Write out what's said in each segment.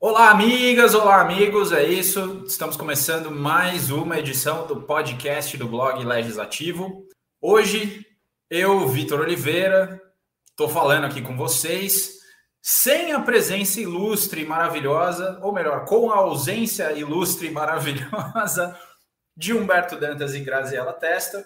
Olá, amigas, olá, amigos, é isso. Estamos começando mais uma edição do podcast do blog Legislativo. Hoje, eu, Vitor Oliveira, estou falando aqui com vocês, sem a presença ilustre e maravilhosa, ou melhor, com a ausência ilustre e maravilhosa de Humberto Dantas e Graziela Testa,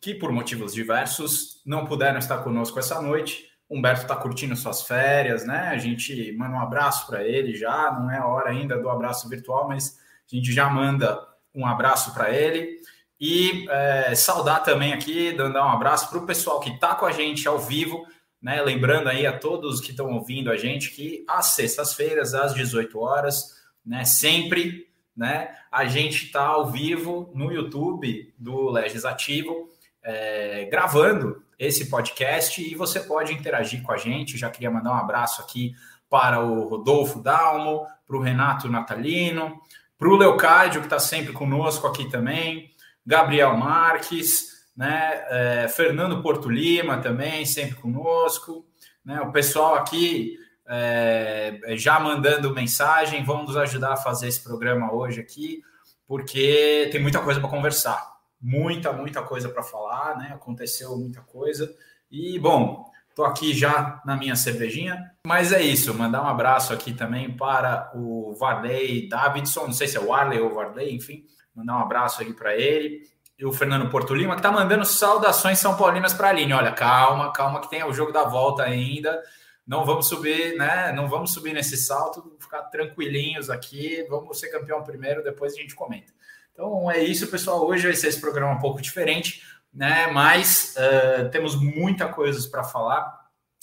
que por motivos diversos não puderam estar conosco essa noite. Humberto está curtindo suas férias, né? A gente manda um abraço para ele já, não é hora ainda do abraço virtual, mas a gente já manda um abraço para ele. E é, saudar também aqui, dando um abraço para o pessoal que está com a gente ao vivo, né? Lembrando aí a todos que estão ouvindo a gente que às sextas-feiras, às 18 horas, né? Sempre, né? A gente está ao vivo no YouTube do Legislativo, é, gravando esse podcast e você pode interagir com a gente. Já queria mandar um abraço aqui para o Rodolfo Dalmo, para o Renato Natalino, para o Leocádio, que está sempre conosco aqui também, Gabriel Marques, né, é, Fernando Porto Lima também, sempre conosco, né, o pessoal aqui é, já mandando mensagem, vamos nos ajudar a fazer esse programa hoje aqui, porque tem muita coisa para conversar muita, muita coisa para falar, né? Aconteceu muita coisa. E, bom, estou aqui já na minha cervejinha. Mas é isso, mandar um abraço aqui também para o Varley Davidson, não sei se é o Arley ou Varley, enfim, mandar um abraço aqui para ele. E o Fernando Porto Lima, que está mandando saudações São Paulinas para a Aline. Olha, calma, calma, que tem o jogo da volta ainda. Não vamos subir, né? Não vamos subir nesse salto, ficar tranquilinhos aqui. Vamos ser campeão primeiro, depois a gente comenta. Então é isso, pessoal. Hoje vai ser esse programa um pouco diferente, né? Mas uh, temos muita coisa para falar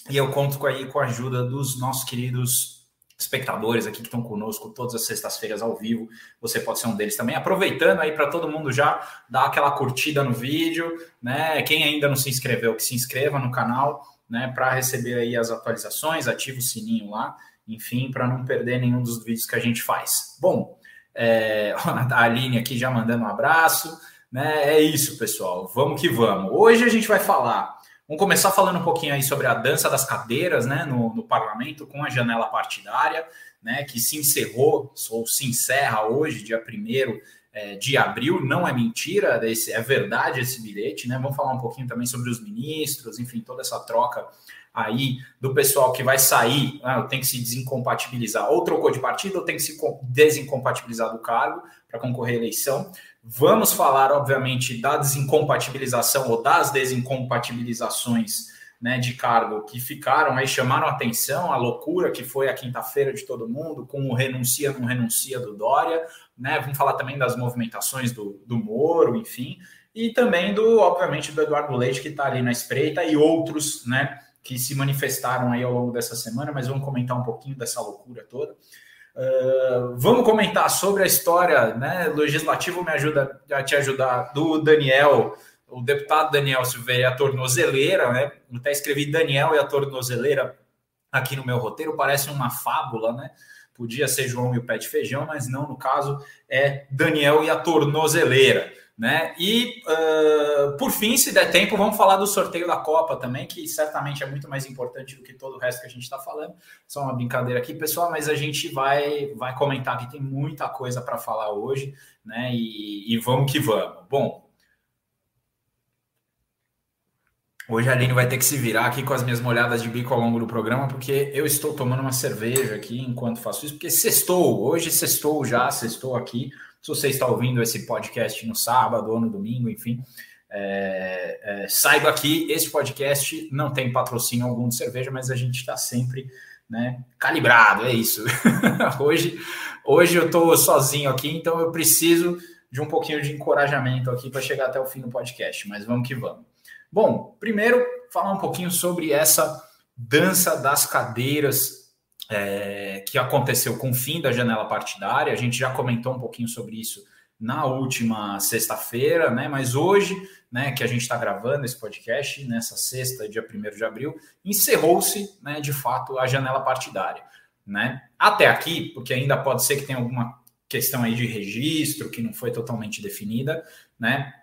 e eu conto com, aí, com a ajuda dos nossos queridos espectadores aqui que estão conosco todas as sextas-feiras ao vivo. Você pode ser um deles também. Aproveitando aí para todo mundo já dar aquela curtida no vídeo, né? Quem ainda não se inscreveu, que se inscreva no canal, né? Para receber aí as atualizações, ativa o sininho lá, enfim, para não perder nenhum dos vídeos que a gente faz. Bom, é, a Aline aqui já mandando um abraço. Né? É isso, pessoal. Vamos que vamos. Hoje a gente vai falar. Vamos começar falando um pouquinho aí sobre a dança das cadeiras né, no, no parlamento com a janela partidária, né, que se encerrou, ou se encerra hoje, dia 1 é, de abril. Não é mentira, é verdade esse bilhete. Né? Vamos falar um pouquinho também sobre os ministros, enfim, toda essa troca aí do pessoal que vai sair, ah, tem que se desincompatibilizar, ou trocou de partido, ou tem que se desincompatibilizar do cargo para concorrer à eleição. Vamos falar, obviamente, da desincompatibilização ou das desincompatibilizações né, de cargo que ficaram aí, chamaram atenção, a loucura que foi a quinta-feira de todo mundo, com o renuncia, não renuncia do Dória, né? Vamos falar também das movimentações do, do Moro, enfim, e também do, obviamente, do Eduardo Leite, que está ali na espreita, e outros, né? Que se manifestaram aí ao longo dessa semana, mas vamos comentar um pouquinho dessa loucura toda. Uh, vamos comentar sobre a história, né? Legislativo me ajuda a te ajudar, do Daniel, o deputado Daniel Silveira, a tornozeleira, né? Até escrevi Daniel e a tornozeleira aqui no meu roteiro, parece uma fábula, né? Podia ser João e o pé de feijão, mas não, no caso é Daniel e a tornozeleira. Né? E uh, por fim, se der tempo, vamos falar do sorteio da Copa também, que certamente é muito mais importante do que todo o resto que a gente está falando. Só uma brincadeira aqui, pessoal, mas a gente vai, vai comentar que tem muita coisa para falar hoje, né? E, e vamos que vamos. Bom, Hoje a Aline vai ter que se virar aqui com as minhas molhadas de bico ao longo do programa, porque eu estou tomando uma cerveja aqui enquanto faço isso, porque sextou, hoje sextou já, sextou aqui. Se você está ouvindo esse podcast no sábado ou no domingo, enfim, é, é, saiba que esse podcast não tem patrocínio algum de cerveja, mas a gente está sempre né, calibrado, é isso. hoje, hoje eu estou sozinho aqui, então eu preciso de um pouquinho de encorajamento aqui para chegar até o fim do podcast, mas vamos que vamos. Bom, primeiro falar um pouquinho sobre essa dança das cadeiras é, que aconteceu com o fim da janela partidária. A gente já comentou um pouquinho sobre isso na última sexta-feira, né? Mas hoje, né, que a gente está gravando esse podcast, nessa sexta, dia 1 de abril, encerrou-se, né, de fato, a janela partidária. Né? Até aqui, porque ainda pode ser que tenha alguma questão aí de registro que não foi totalmente definida, né?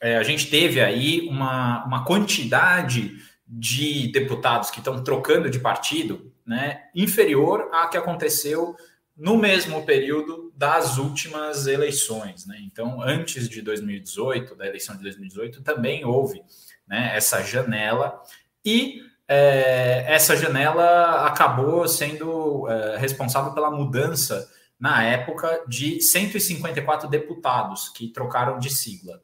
É, a gente teve aí uma, uma quantidade de deputados que estão trocando de partido né, inferior à que aconteceu no mesmo período das últimas eleições. Né? Então, antes de 2018, da eleição de 2018, também houve né, essa janela e é, essa janela acabou sendo é, responsável pela mudança na época de 154 deputados que trocaram de sigla.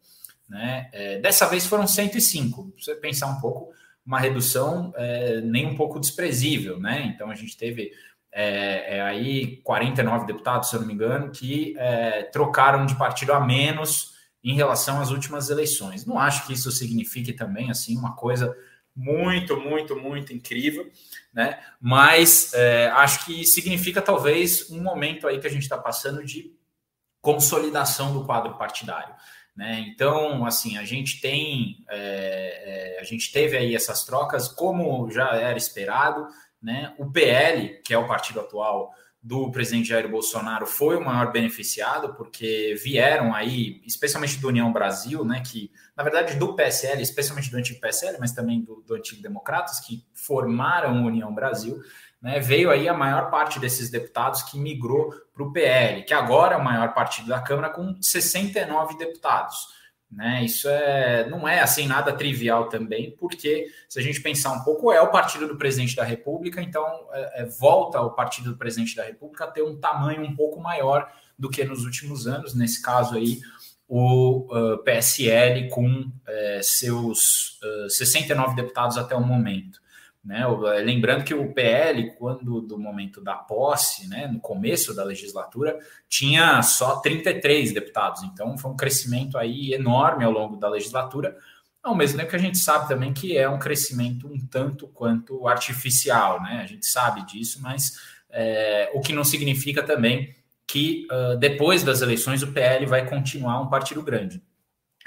Né? É, dessa vez foram 105. Se você pensar um pouco, uma redução é, nem um pouco desprezível, né? Então a gente teve é, é aí 49 deputados, se eu não me engano, que é, trocaram de partido a menos em relação às últimas eleições. Não acho que isso signifique também assim uma coisa muito, muito, muito incrível, né? Mas é, acho que significa talvez um momento aí que a gente está passando de consolidação do quadro partidário. Né? Então, assim, a gente tem, é, é, a gente teve aí essas trocas, como já era esperado, né? O PL, que é o partido atual do presidente Jair Bolsonaro, foi o maior beneficiado, porque vieram aí, especialmente do União Brasil, né? Que, na verdade, do PSL, especialmente do antigo PSL, mas também do, do antigo Democratas, que formaram a União Brasil, né, veio aí a maior parte desses deputados que migrou para o PL, que agora é o maior partido da Câmara, com 69 deputados. Né? Isso é, não é assim nada trivial também, porque se a gente pensar um pouco, é o partido do presidente da República, então é, é, volta o partido do presidente da República a ter um tamanho um pouco maior do que nos últimos anos, nesse caso aí, o uh, PSL com uh, seus uh, 69 deputados até o momento. Né? Eh, lembrando que o PL, quando do momento da posse, né, no começo da legislatura, tinha só 33 deputados, então foi um crescimento aí enorme ao longo da legislatura, ao mesmo tempo que a gente sabe também que é um crescimento um tanto quanto artificial, né? A gente sabe disso, mas é, o que não significa também que uh, depois das eleições o PL vai continuar um partido grande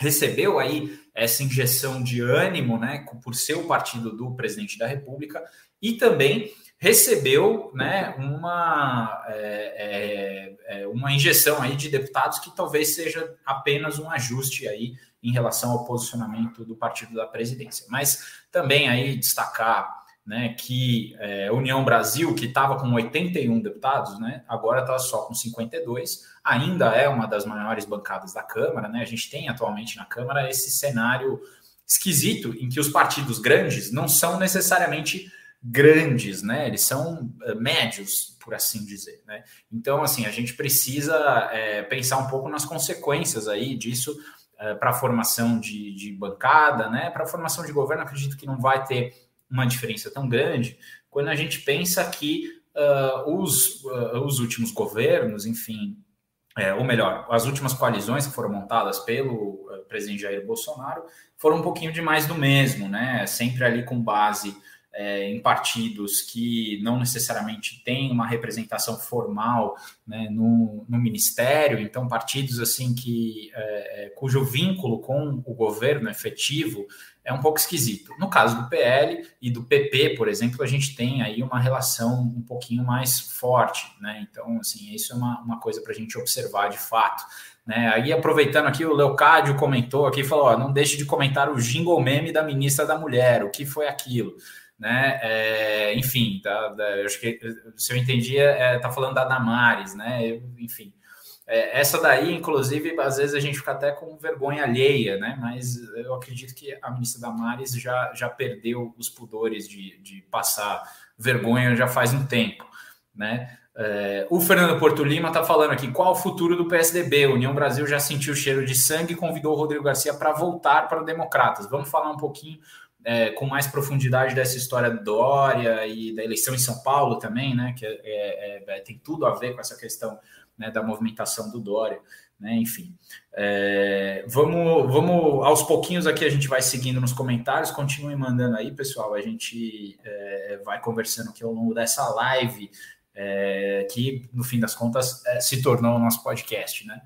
recebeu aí essa injeção de ânimo, né, por ser o partido do presidente da República, e também recebeu, né, uma, é, é, é, uma injeção aí de deputados que talvez seja apenas um ajuste aí em relação ao posicionamento do partido da presidência. Mas também aí destacar né, que é, União Brasil, que estava com 81 deputados, né, agora está só com 52, ainda é uma das maiores bancadas da Câmara. Né, a gente tem atualmente na Câmara esse cenário esquisito em que os partidos grandes não são necessariamente grandes, né, eles são é, médios, por assim dizer. Né? Então, assim, a gente precisa é, pensar um pouco nas consequências aí disso é, para a formação de, de bancada, né, para a formação de governo, acredito que não vai ter uma diferença tão grande quando a gente pensa que uh, os, uh, os últimos governos, enfim, é, ou melhor, as últimas coalizões que foram montadas pelo uh, presidente Jair Bolsonaro foram um pouquinho de mais do mesmo, né? Sempre ali com base é, em partidos que não necessariamente têm uma representação formal né, no, no, ministério, então partidos assim que é, é cujo vínculo com o governo efetivo é um pouco esquisito. No caso do PL e do PP, por exemplo, a gente tem aí uma relação um pouquinho mais forte, né? Então, assim, isso é uma, uma coisa para a gente observar de fato. Né? Aí, aproveitando aqui, o Leocádio comentou aqui, falou: ó, não deixe de comentar o jingle meme da ministra da Mulher, o que foi aquilo? Né? É, enfim, tá, eu acho que se eu entendi, é, tá falando da Damares, né? Eu, enfim. É, essa daí, inclusive, às vezes a gente fica até com vergonha alheia, né? Mas eu acredito que a ministra Damares já, já perdeu os pudores de, de passar vergonha já faz um tempo, né? É, o Fernando Porto Lima está falando aqui qual o futuro do PSDB. União Brasil já sentiu o cheiro de sangue e convidou o Rodrigo Garcia para voltar para o Democratas. Vamos falar um pouquinho é, com mais profundidade dessa história do Dória e da eleição em São Paulo também, né? Que é, é, é tem tudo a ver com essa questão né, da movimentação do Dória, né, enfim. É, vamos, vamos, aos pouquinhos aqui a gente vai seguindo nos comentários, continuem mandando aí, pessoal, a gente é, vai conversando aqui ao longo dessa live, é, que no fim das contas é, se tornou o nosso podcast, né.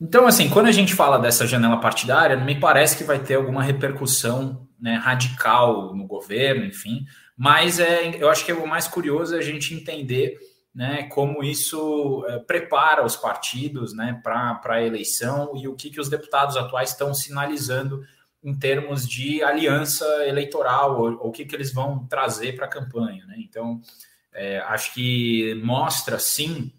Então, assim, quando a gente fala dessa janela partidária, me parece que vai ter alguma repercussão né, radical no governo, enfim, mas é, eu acho que o mais curioso é a gente entender né, como isso é, prepara os partidos né, para a eleição e o que, que os deputados atuais estão sinalizando em termos de aliança eleitoral, ou o que, que eles vão trazer para a campanha. Né? Então, é, acho que mostra sim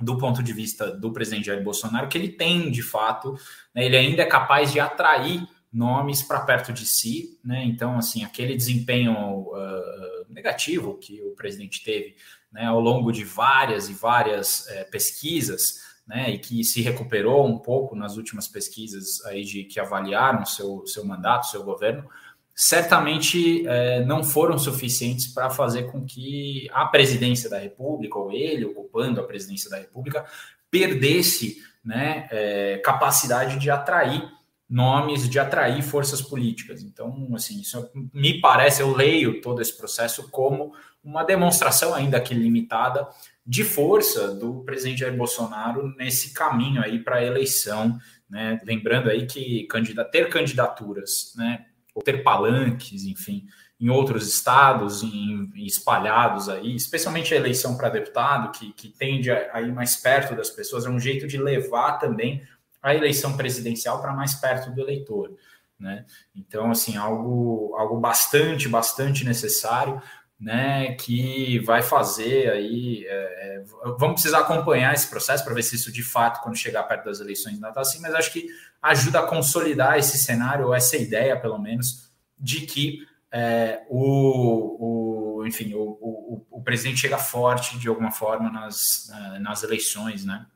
do ponto de vista do presidente Jair Bolsonaro, que ele tem, de fato, né, ele ainda é capaz de atrair nomes para perto de si, né? Então, assim, aquele desempenho uh, negativo que o presidente teve né, ao longo de várias e várias uh, pesquisas, né, e que se recuperou um pouco nas últimas pesquisas aí de que avaliaram seu, seu mandato, seu governo, certamente é, não foram suficientes para fazer com que a presidência da República, ou ele ocupando a presidência da República, perdesse né, é, capacidade de atrair nomes, de atrair forças políticas. Então, assim, isso me parece, eu leio todo esse processo como uma demonstração ainda que limitada de força do presidente Jair Bolsonaro nesse caminho aí para a eleição, né? Lembrando aí que ter candidaturas, né, ou ter palanques, enfim, em outros estados, em, espalhados aí, especialmente a eleição para deputado, que, que tende a, a ir mais perto das pessoas, é um jeito de levar também a eleição presidencial para mais perto do eleitor. Né? Então, assim, algo, algo bastante, bastante necessário, né? Que vai fazer aí. É, é, vamos precisar acompanhar esse processo para ver se isso de fato, quando chegar perto das eleições, ainda está assim, mas acho que ajuda a consolidar esse cenário, ou essa ideia, pelo menos, de que é, o, o, enfim, o, o, o, presidente chega forte de alguma forma nas, nas eleições, né?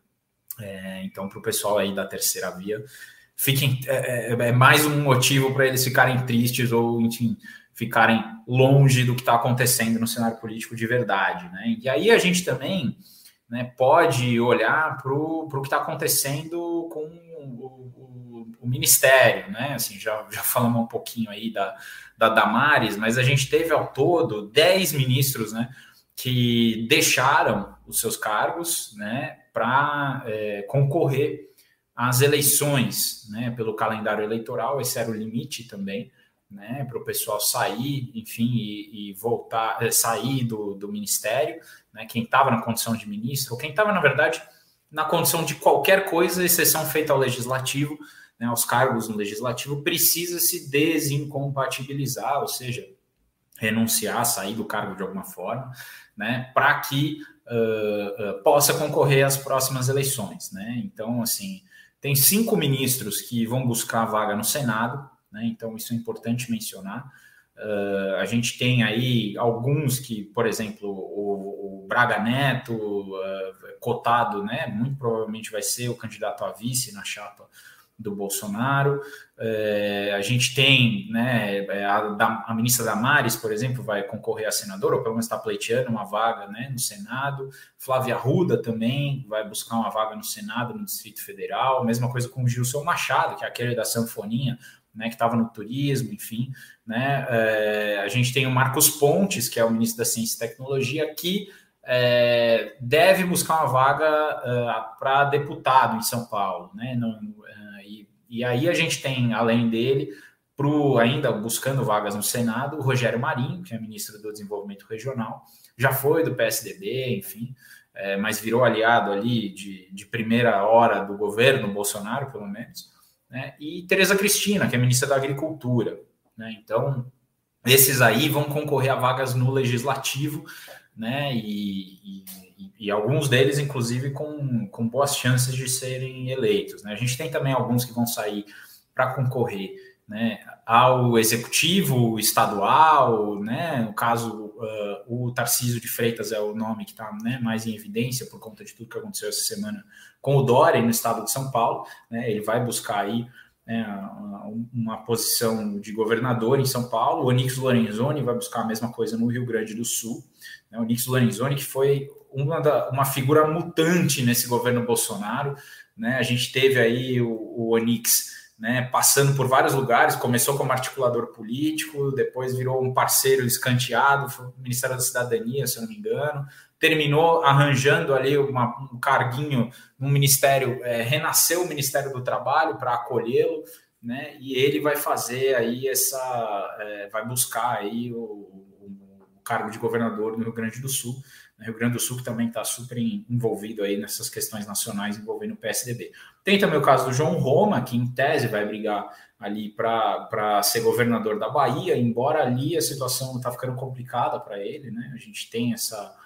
É, então, para o pessoal aí da terceira via, fiquem, é, é, é mais um motivo para eles ficarem tristes ou, enfim, ficarem longe do que está acontecendo no cenário político de verdade, né? E aí a gente também né, pode olhar para o que está acontecendo com o ministério, né? Assim, já, já falamos um pouquinho aí da, da Damares, mas a gente teve ao todo 10 ministros, né? Que deixaram os seus cargos, né? Para é, concorrer às eleições, né? Pelo calendário eleitoral, esse era o limite também, né? Para o pessoal sair, enfim, e, e voltar, é, sair do, do ministério, né? Quem estava na condição de ministro, ou quem estava, na verdade, na condição de qualquer coisa, exceção feita ao legislativo, né, aos cargos no legislativo, precisa se desincompatibilizar, ou seja, renunciar, sair do cargo de alguma forma, né, para que uh, uh, possa concorrer às próximas eleições. Né? Então, assim, tem cinco ministros que vão buscar a vaga no Senado, né, então isso é importante mencionar. Uh, a gente tem aí alguns que, por exemplo, o, o Braga Neto, uh, cotado, né, muito provavelmente vai ser o candidato a vice na chapa do Bolsonaro. É, a gente tem né, é, a, a, ministra Damares, por exemplo, vai concorrer a senadora, ou pelo menos está pleiteando uma vaga né, no Senado. Flávia Arruda também vai buscar uma vaga no Senado, no Distrito Federal. Mesma coisa com o Gilson Machado, que é aquele da Sanfoninha, né, que estava no turismo, enfim. Né, é, a gente tem o Marcos Pontes, que é o ministro da Ciência e Tecnologia, que é, deve buscar uma vaga uh, para deputado em São Paulo, né? Não, e aí a gente tem, além dele, pro, ainda buscando vagas no Senado, o Rogério Marinho, que é ministro do Desenvolvimento Regional, já foi do PSDB, enfim, é, mas virou aliado ali de, de primeira hora do governo Bolsonaro, pelo menos, né? e Tereza Cristina, que é ministra da Agricultura. Né? Então, esses aí vão concorrer a vagas no Legislativo, né? e, e e, alguns deles, inclusive, com, com boas chances de serem eleitos. Né? A gente tem também alguns que vão sair para concorrer né, ao executivo estadual, né? No caso, uh, o Tarcísio de Freitas é o nome que está né, mais em evidência por conta de tudo que aconteceu essa semana com o Dória no estado de São Paulo. Né? Ele vai buscar aí né, uma posição de governador em São Paulo. O Onix Lorenzoni vai buscar a mesma coisa no Rio Grande do Sul. Né? O Onix Lorenzoni, que foi uma, da, uma figura mutante nesse governo Bolsonaro. Né? A gente teve aí o, o Onix né, passando por vários lugares, começou como articulador político, depois virou um parceiro escanteado, foi Ministério da Cidadania, se eu não me engano, terminou arranjando ali uma, um carguinho no Ministério, é, renasceu o Ministério do Trabalho para acolhê-lo, né, e ele vai fazer aí essa, é, vai buscar aí o, o, cargo de governador no Rio Grande do Sul, Rio Grande do Sul, que também está super envolvido aí nessas questões nacionais envolvendo o PSDB. Tem também o caso do João Roma, que em tese vai brigar ali para ser governador da Bahia, embora ali a situação está ficando complicada para ele, né? A gente tem essa,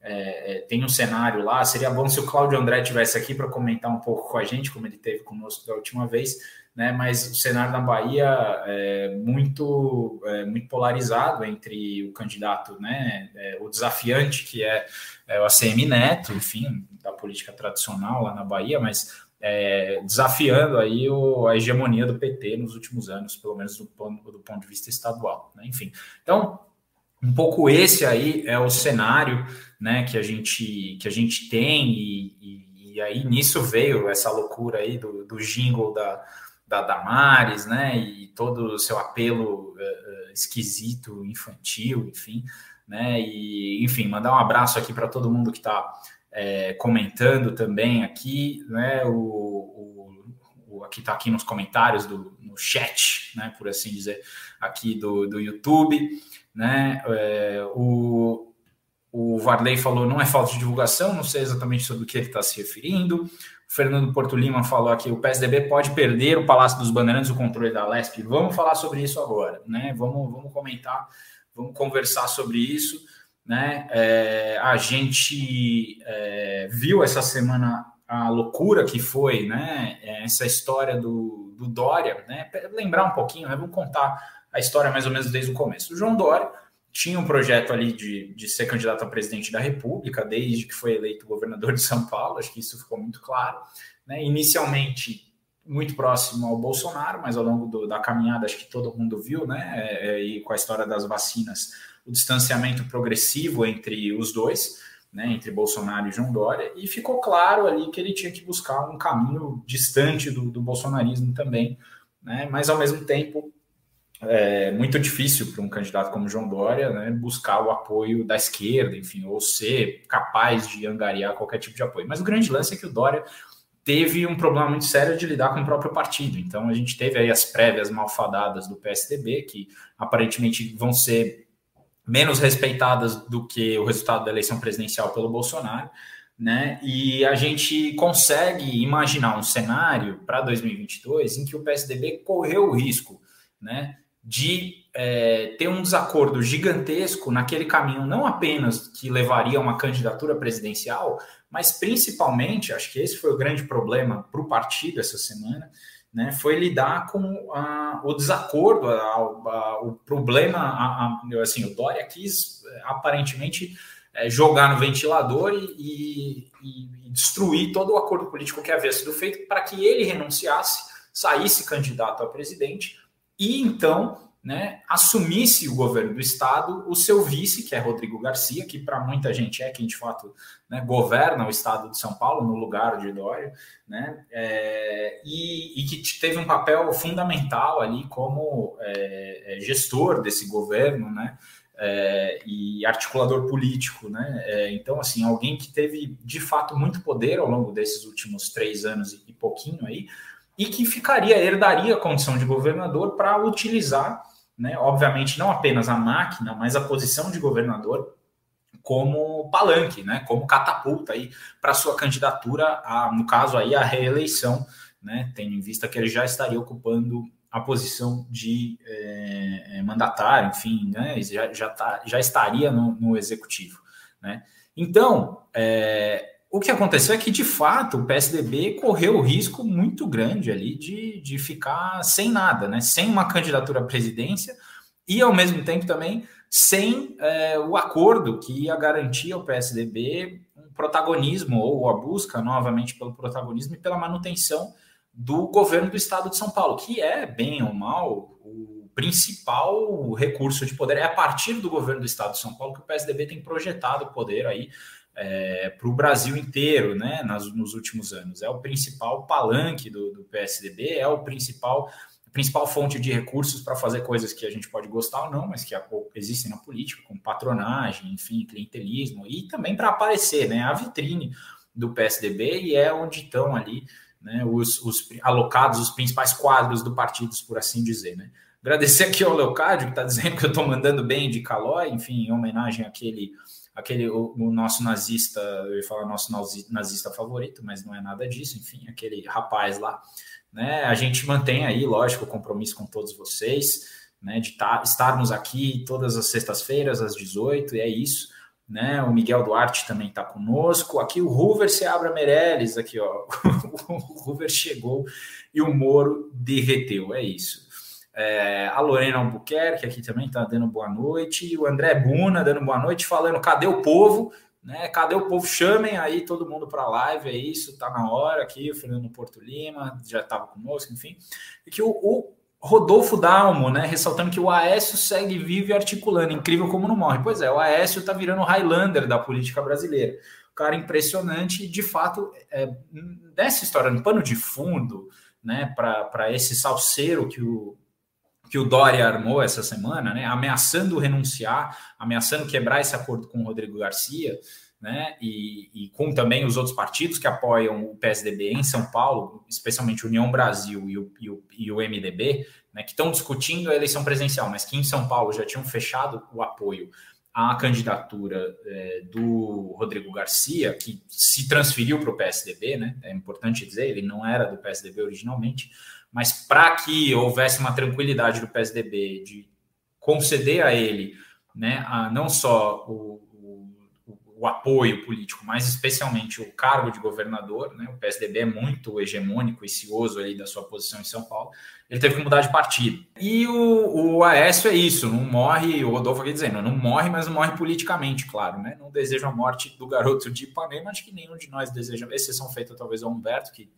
é, é, tem um cenário lá. Seria bom se o Cláudio André tivesse aqui para comentar um pouco com a gente, como ele teve conosco da última vez, né? Mas o cenário na Bahia é muito, é, muito polarizado entre o candidato, né? É, o desafiante, que é, é, o ACM Neto, enfim, da política tradicional lá na Bahia, mas é, desafiando aí o, a hegemonia do PT nos últimos anos, pelo menos do, do ponto de vista estadual, né? Enfim, então um pouco esse aí é o cenário né, que, a gente, que a gente tem, e, e, e aí nisso veio essa loucura aí do, do jingle da, da Damares, né, e todo o seu apelo uh, esquisito, infantil, enfim, né, e enfim, mandar um abraço aqui para todo mundo que está é, comentando também aqui, né, o, o, o aqui está aqui nos comentários do no chat, né, por assim dizer, aqui do, do YouTube né? É, o, o Varley falou não é falta de divulgação, não sei exatamente sobre o que ele está se referindo. Fernando Porto Lima falou aqui: o PSDB pode perder o Palácio dos Bandeirantes, o controle da LESP. Vamos falar sobre isso agora, né? Vamos, vamos comentar, vamos conversar sobre isso. Né? É, a gente é, viu essa semana a loucura que foi né? essa história do, do Dória, né? lembrar um pouquinho, né? vamos contar a história mais ou menos desde o começo. O João Dória tinha um projeto ali de, de ser candidato a presidente da República, desde que foi eleito governador de São Paulo, acho que isso ficou muito claro. Né? Inicialmente muito próximo ao Bolsonaro, mas ao longo do, da caminhada, acho que todo mundo viu, né? É, é, e com a história das vacinas, o distanciamento progressivo entre os dois, né? Entre Bolsonaro e João Dória, e ficou claro ali que ele tinha que buscar um caminho distante do, do bolsonarismo também, né? Mas ao mesmo tempo é muito difícil para um candidato como João Dória né, buscar o apoio da esquerda, enfim, ou ser capaz de angariar qualquer tipo de apoio. Mas o grande lance é que o Dória teve um problema muito sério de lidar com o próprio partido. Então a gente teve aí as prévias malfadadas do PSDB, que aparentemente vão ser menos respeitadas do que o resultado da eleição presidencial pelo Bolsonaro. Né? E a gente consegue imaginar um cenário para 2022 em que o PSDB correu o risco né, de é, ter um desacordo gigantesco naquele caminho, não apenas que levaria a uma candidatura presidencial, mas principalmente, acho que esse foi o grande problema para o partido essa semana, né, foi lidar com a, o desacordo, a, a, o problema, assim, o Dória quis aparentemente é, jogar no ventilador e, e, e, destruir todo o acordo político que havia sido feito para que ele renunciasse, saísse candidato a presidente e então né, assumisse o governo do estado o seu vice, que é Rodrigo Garcia, que para muita gente é quem de fato né, governa o estado de São Paulo no lugar de Dória, né, é, e, e, que teve um papel fundamental ali como é, é gestor desse governo, né, é, e articulador político, né? É, então, assim, alguém que teve de fato muito poder ao longo desses últimos três anos e, e pouquinho aí, e que ficaria, herdaria a condição de governador para utilizar, né, obviamente, não apenas a máquina, mas a posição de governador como palanque, né, como catapulta aí para sua candidatura, a, no caso aí a reeleição, né, tendo em vista que ele já estaria ocupando a posição de é, mandatário, enfim, né, já, já, tá, já estaria no, no executivo, né. Então, é, o que aconteceu é que, de fato, o PSDB correu o risco muito grande ali de, de ficar sem nada, né? sem uma candidatura à presidência e, ao mesmo tempo, também sem é, o acordo que ia garantir ao PSDB um protagonismo ou a busca novamente pelo protagonismo e pela manutenção do governo do estado de São Paulo, que é, bem ou mal, o principal recurso de poder. É a partir do governo do estado de São Paulo que o PSDB tem projetado o poder aí é, para o Brasil inteiro, né, nas, nos últimos anos. É o principal palanque do, do PSDB, é o principal principal fonte de recursos para fazer coisas que a gente pode gostar ou não, mas que existem na política, como patronagem, enfim, clientelismo, e também para aparecer, né, a vitrine do PSDB e é onde estão ali né, os, os alocados, os principais quadros do partido, por assim dizer, né. Agradecer aqui ao Leocádio, que está dizendo que eu estou mandando bem de Calói, enfim, em homenagem àquele aquele o, o, nosso nazista, eu ia falar nosso nazista favorito, mas não é nada disso, enfim, aquele rapaz lá, né? A gente mantém aí, lógico, o compromisso com todos vocês, né? De tá, estarmos aqui todas as sextas-feiras às 18 e é isso. né? O Miguel Duarte também está conosco. Aqui o Hoover se abre Meirelles, aqui, ó. o Hoover chegou e o Moro derreteu. É isso. É, a Lorena Albuquerque aqui também está dando boa noite. O André Buna dando boa noite, falando: cadê o povo? Né? Cadê o povo? Chamem aí todo mundo para a live, é isso, tá na hora aqui. O Fernando Porto Lima já estava conosco, enfim. E que o, o Rodolfo Dalmo, né, ressaltando que o Aécio segue vivo e articulando, incrível como não morre. Pois é, o Aécio está virando o Highlander da política brasileira. cara impressionante, e de fato, é, nessa história, no pano de fundo, né, para esse salseiro que o, que o Dória armou essa semana, né, ameaçando renunciar, ameaçando quebrar esse acordo com o Rodrigo Garcia, né, e, e, com também os outros partidos que apoiam o PSDB em São Paulo, especialmente União Brasil e o, e o, e o MDB, né, que estão discutindo a eleição presidencial, mas que em São Paulo já tinham fechado o apoio à candidatura é, do Rodrigo Garcia, que se transferiu para o PSDB, né, é importante dizer, ele não era do PSDB originalmente, mas para que houvesse uma tranquilidade do PSDB de conceder a ele né, a, não só o, o apoio político, mas especialmente o cargo de governador, né? O PSDB é muito hegemônico e cioso ali da sua posição em São Paulo. Ele teve que mudar de partido. E o, o Aécio é isso, não morre, o Rodolfo aqui dizendo, não morre, mas não morre politicamente, claro, né? Não deseja a morte do garoto de Ipanema, acho que nenhum de nós deseja, exceção feita talvez ao Humberto, que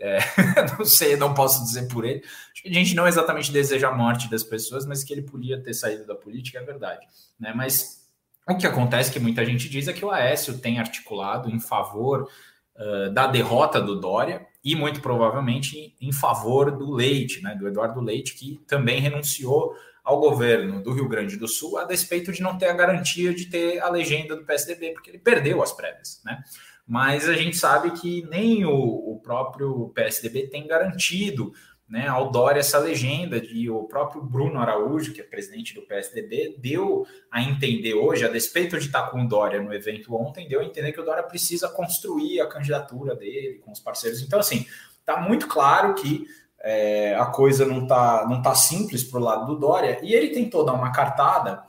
é, não sei, não posso dizer por ele. A gente não exatamente deseja a morte das pessoas, mas que ele podia ter saído da política, é verdade. Né? Mas o que acontece, que muita gente diz, é que o Aécio tem articulado em favor uh, da derrota do Dória e, muito provavelmente, em favor do Leite, né, do Eduardo Leite, que também renunciou ao governo do Rio Grande do Sul a despeito de não ter a garantia de ter a legenda do PSDB, porque ele perdeu as prévias, né? Mas a gente sabe que nem o, o próprio PSDB tem garantido né, ao Dória essa legenda de o próprio Bruno Araújo, que é presidente do PSDB, deu a entender hoje, a despeito de estar com o Dória no evento ontem, deu a entender que o Dória precisa construir a candidatura dele com os parceiros. Então, assim, está muito claro que é, a coisa não está não tá simples para o lado do Dória, e ele tentou dar uma cartada,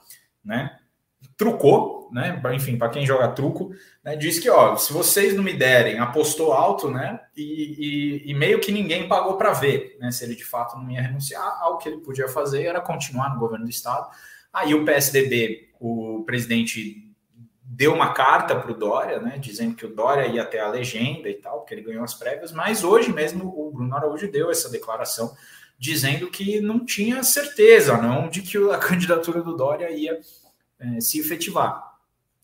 né? Trucou, né? Enfim, para quem joga truco, né? Diz que, ó, se vocês não me derem, apostou alto, né? E, e, e meio que ninguém pagou para ver, né? Se ele de fato não ia renunciar, algo que ele podia fazer era continuar no governo do estado. Aí o PSDB, o presidente deu uma carta para o Dória, né? Dizendo que o Dória ia ter a legenda e tal, porque ele ganhou as prévias, mas hoje mesmo o Bruno Araújo deu essa declaração dizendo que não tinha certeza, não, de que a candidatura do Dória ia é, se efetivar.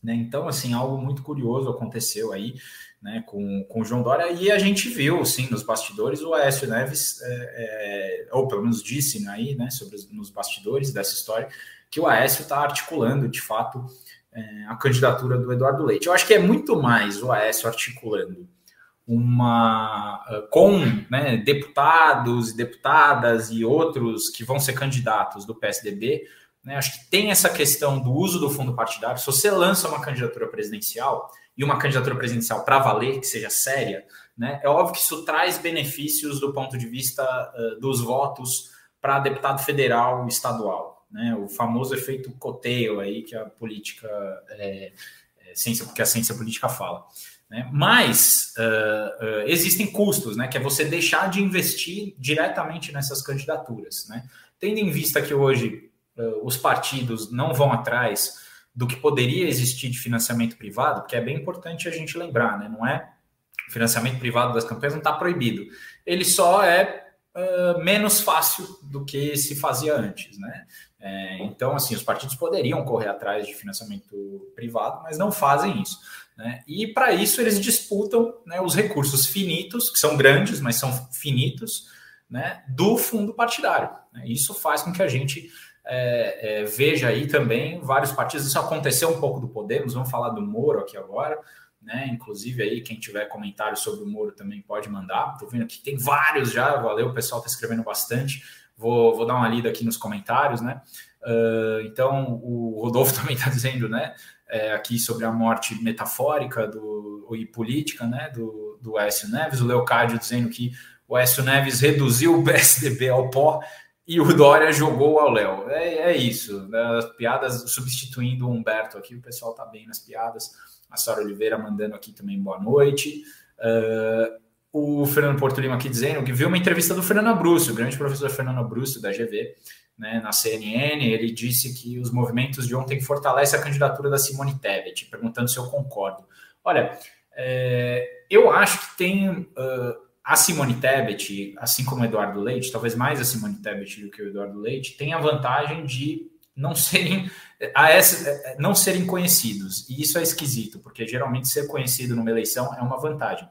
Né? Então, assim, algo muito curioso aconteceu aí né, com, com o João Dória, e a gente viu, sim, nos bastidores, o Aécio Neves, é, é, ou pelo menos disse né, aí, né, sobre os, nos bastidores dessa história, que o Aécio está articulando, de fato, é, a candidatura do Eduardo Leite. Eu acho que é muito mais o Aécio articulando uma com né, deputados e deputadas e outros que vão ser candidatos do PSDB né? Acho que tem essa questão do uso do fundo partidário. Se você lança uma candidatura presidencial e uma candidatura presidencial para valer, que seja séria, né? é óbvio que isso traz benefícios do ponto de vista uh, dos votos para deputado federal e estadual. Né? O famoso efeito coteio aí que a política, é, é, ciência, que a ciência política fala. Né? Mas uh, uh, existem custos, né? que é você deixar de investir diretamente nessas candidaturas. Né? Tendo em vista que hoje os partidos não vão atrás do que poderia existir de financiamento privado, porque é bem importante a gente lembrar, né? Não é o financiamento privado das campanhas não está proibido. Ele só é uh, menos fácil do que se fazia antes, né? É, então, assim, os partidos poderiam correr atrás de financiamento privado, mas não fazem isso. Né? E para isso eles disputam né, os recursos finitos, que são grandes, mas são finitos, né, do fundo partidário. Né? Isso faz com que a gente é, é, veja aí também vários partidos. Isso aconteceu um pouco do Podemos, vamos falar do Moro aqui agora. Né? Inclusive aí, quem tiver comentário sobre o Moro também pode mandar. Estou vendo que tem vários já, valeu, o pessoal está escrevendo bastante. Vou, vou dar uma lida aqui nos comentários, né? Uh, então, o Rodolfo também está dizendo, né? É, aqui sobre a morte metafórica do, e política, né? Do, do Écio Neves. O Leocádio dizendo que o Écio Neves reduziu o PSDB ao pó e o Dória jogou ao Léo. É, é, isso, né? as piadas substituindo o Humberto aqui, o pessoal tá bem nas piadas. A Sara Oliveira mandando aqui também boa noite. Uh, o Fernando Porto Lima aqui dizendo que viu uma entrevista do Fernando Abruzzo, o grande professor Fernando Abruzzo da GV, né, na CNN, ele disse que os movimentos de ontem fortalecem a candidatura da Simone Tebet, perguntando se eu concordo. Olha, é, eu acho que tem uh, a Simone Tebet, assim como o Eduardo Leite, talvez mais a Simone Tebet do que o Eduardo Leite, tem a vantagem de não serem a essa, não serem conhecidos. E isso é esquisito, porque geralmente ser conhecido numa eleição é uma vantagem.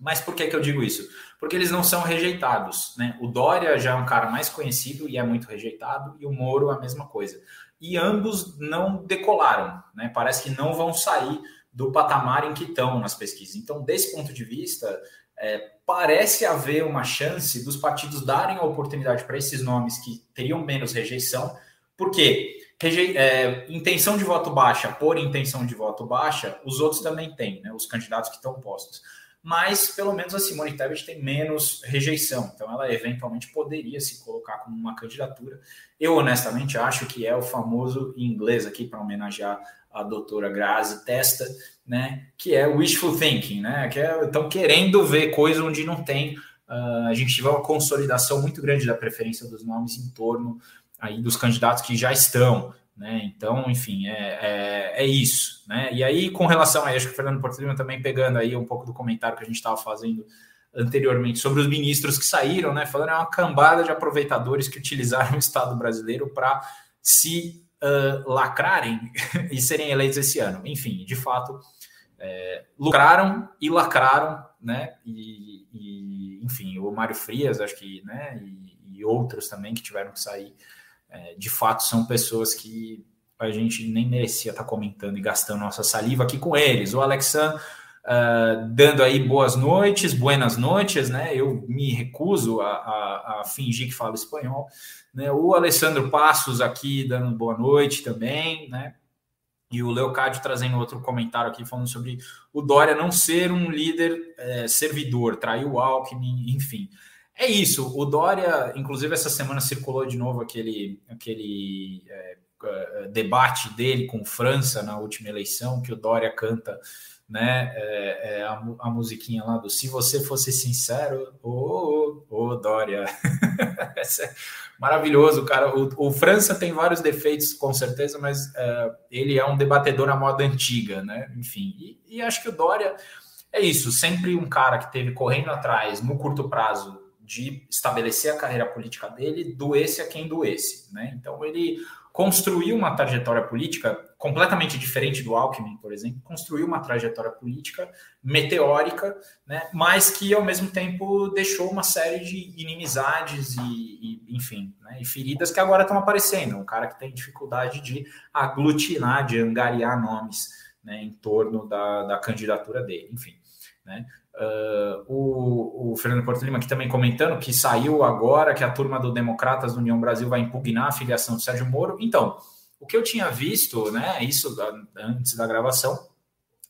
Mas por que, que eu digo isso? Porque eles não são rejeitados. Né? O Dória já é um cara mais conhecido e é muito rejeitado, e o Moro a mesma coisa. E ambos não decolaram, né? parece que não vão sair do patamar em que estão nas pesquisas. Então, desse ponto de vista, é, parece haver uma chance dos partidos darem a oportunidade para esses nomes que teriam menos rejeição, porque reje... é, intenção de voto baixa por intenção de voto baixa, os outros também têm, né? os candidatos que estão postos mas pelo menos a Simone Tebet tem menos rejeição, então ela eventualmente poderia se colocar como uma candidatura. Eu honestamente acho que é o famoso em inglês aqui para homenagear a doutora Grazi Testa, né, que é wishful thinking, né, que é, estão querendo ver coisa onde não tem. Uh, a gente tiver uma consolidação muito grande da preferência dos nomes em torno aí dos candidatos que já estão. Né? Então, enfim, é, é, é, isso. Né? E aí, com relação a acho que o Fernando Portilho também pegando aí um pouco do comentário que a gente estava fazendo anteriormente sobre os ministros que saíram, né? Falando é uma cambada de aproveitadores que utilizaram o Estado brasileiro para se uh, lacrarem e serem eleitos esse ano. Enfim, de fato, é, lucraram e lacraram, né? E, e, enfim, o Mário Frias, acho que, né? E, e outros também que tiveram que sair é, de fato são pessoas que a gente nem merecia estar comentando e gastando nossa saliva aqui com eles. O Alexan uh, dando aí boas noites, buenas noites, né? Eu me recuso a, a, a, fingir que falo espanhol. Né? O Alessandro Passos aqui dando boa noite também, né? E o Leocádio trazendo outro comentário aqui falando sobre o Dória não ser um líder é, servidor, traiu o Alckmin, enfim. É isso. O Dória, inclusive, essa semana circulou de novo aquele, aquele é, debate dele com França na última eleição, que o Dória canta né, é, é a, a, musiquinha lá do Se Você Fosse Sincero, ô, oh, oh, Dória. é maravilhoso, cara. O, o, França tem vários defeitos, com certeza, mas ele é um debatedor à moda antiga, né? Enfim, e, e acho que o Dória é isso, sempre um cara que teve correndo atrás, no curto prazo, de estabelecer a carreira política dele, doesse a quem doesse. Né? Então, ele construiu uma trajetória política completamente diferente do Alckmin, por exemplo, construiu uma trajetória política meteórica, né? mas que, ao mesmo tempo, deixou uma série de inimizades e, e enfim, né? e feridas que agora estão aparecendo. Um cara que tem dificuldade de aglutinar, de angariar nomes né? em torno da, da candidatura dele. Enfim, né? Uh, o, o, Fernando Porto Lima aqui também comentando que saiu agora que a turma do Democratas do União Brasil vai impugnar a filiação do Sérgio Moro. Então, o que eu tinha visto, né, isso antes da gravação,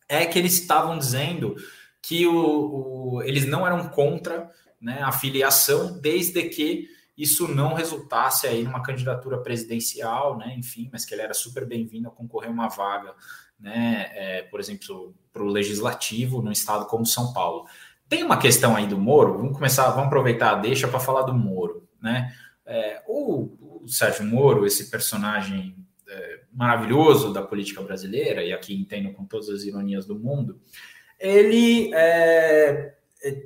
é que eles estavam dizendo que o, o, eles não eram contra né, a filiação, desde que isso não resultasse aí numa candidatura presidencial, né, enfim, mas que ele era super bem-vindo a concorrer uma vaga né, é, por exemplo, para o legislativo no estado como São Paulo. Tem uma questão aí do Moro, vamos começar, vamos aproveitar a deixa para falar do Moro, né? É, o, o, Sérgio Moro, esse personagem é, maravilhoso da política brasileira, e aqui entendo com todas as ironias do mundo, ele é, é,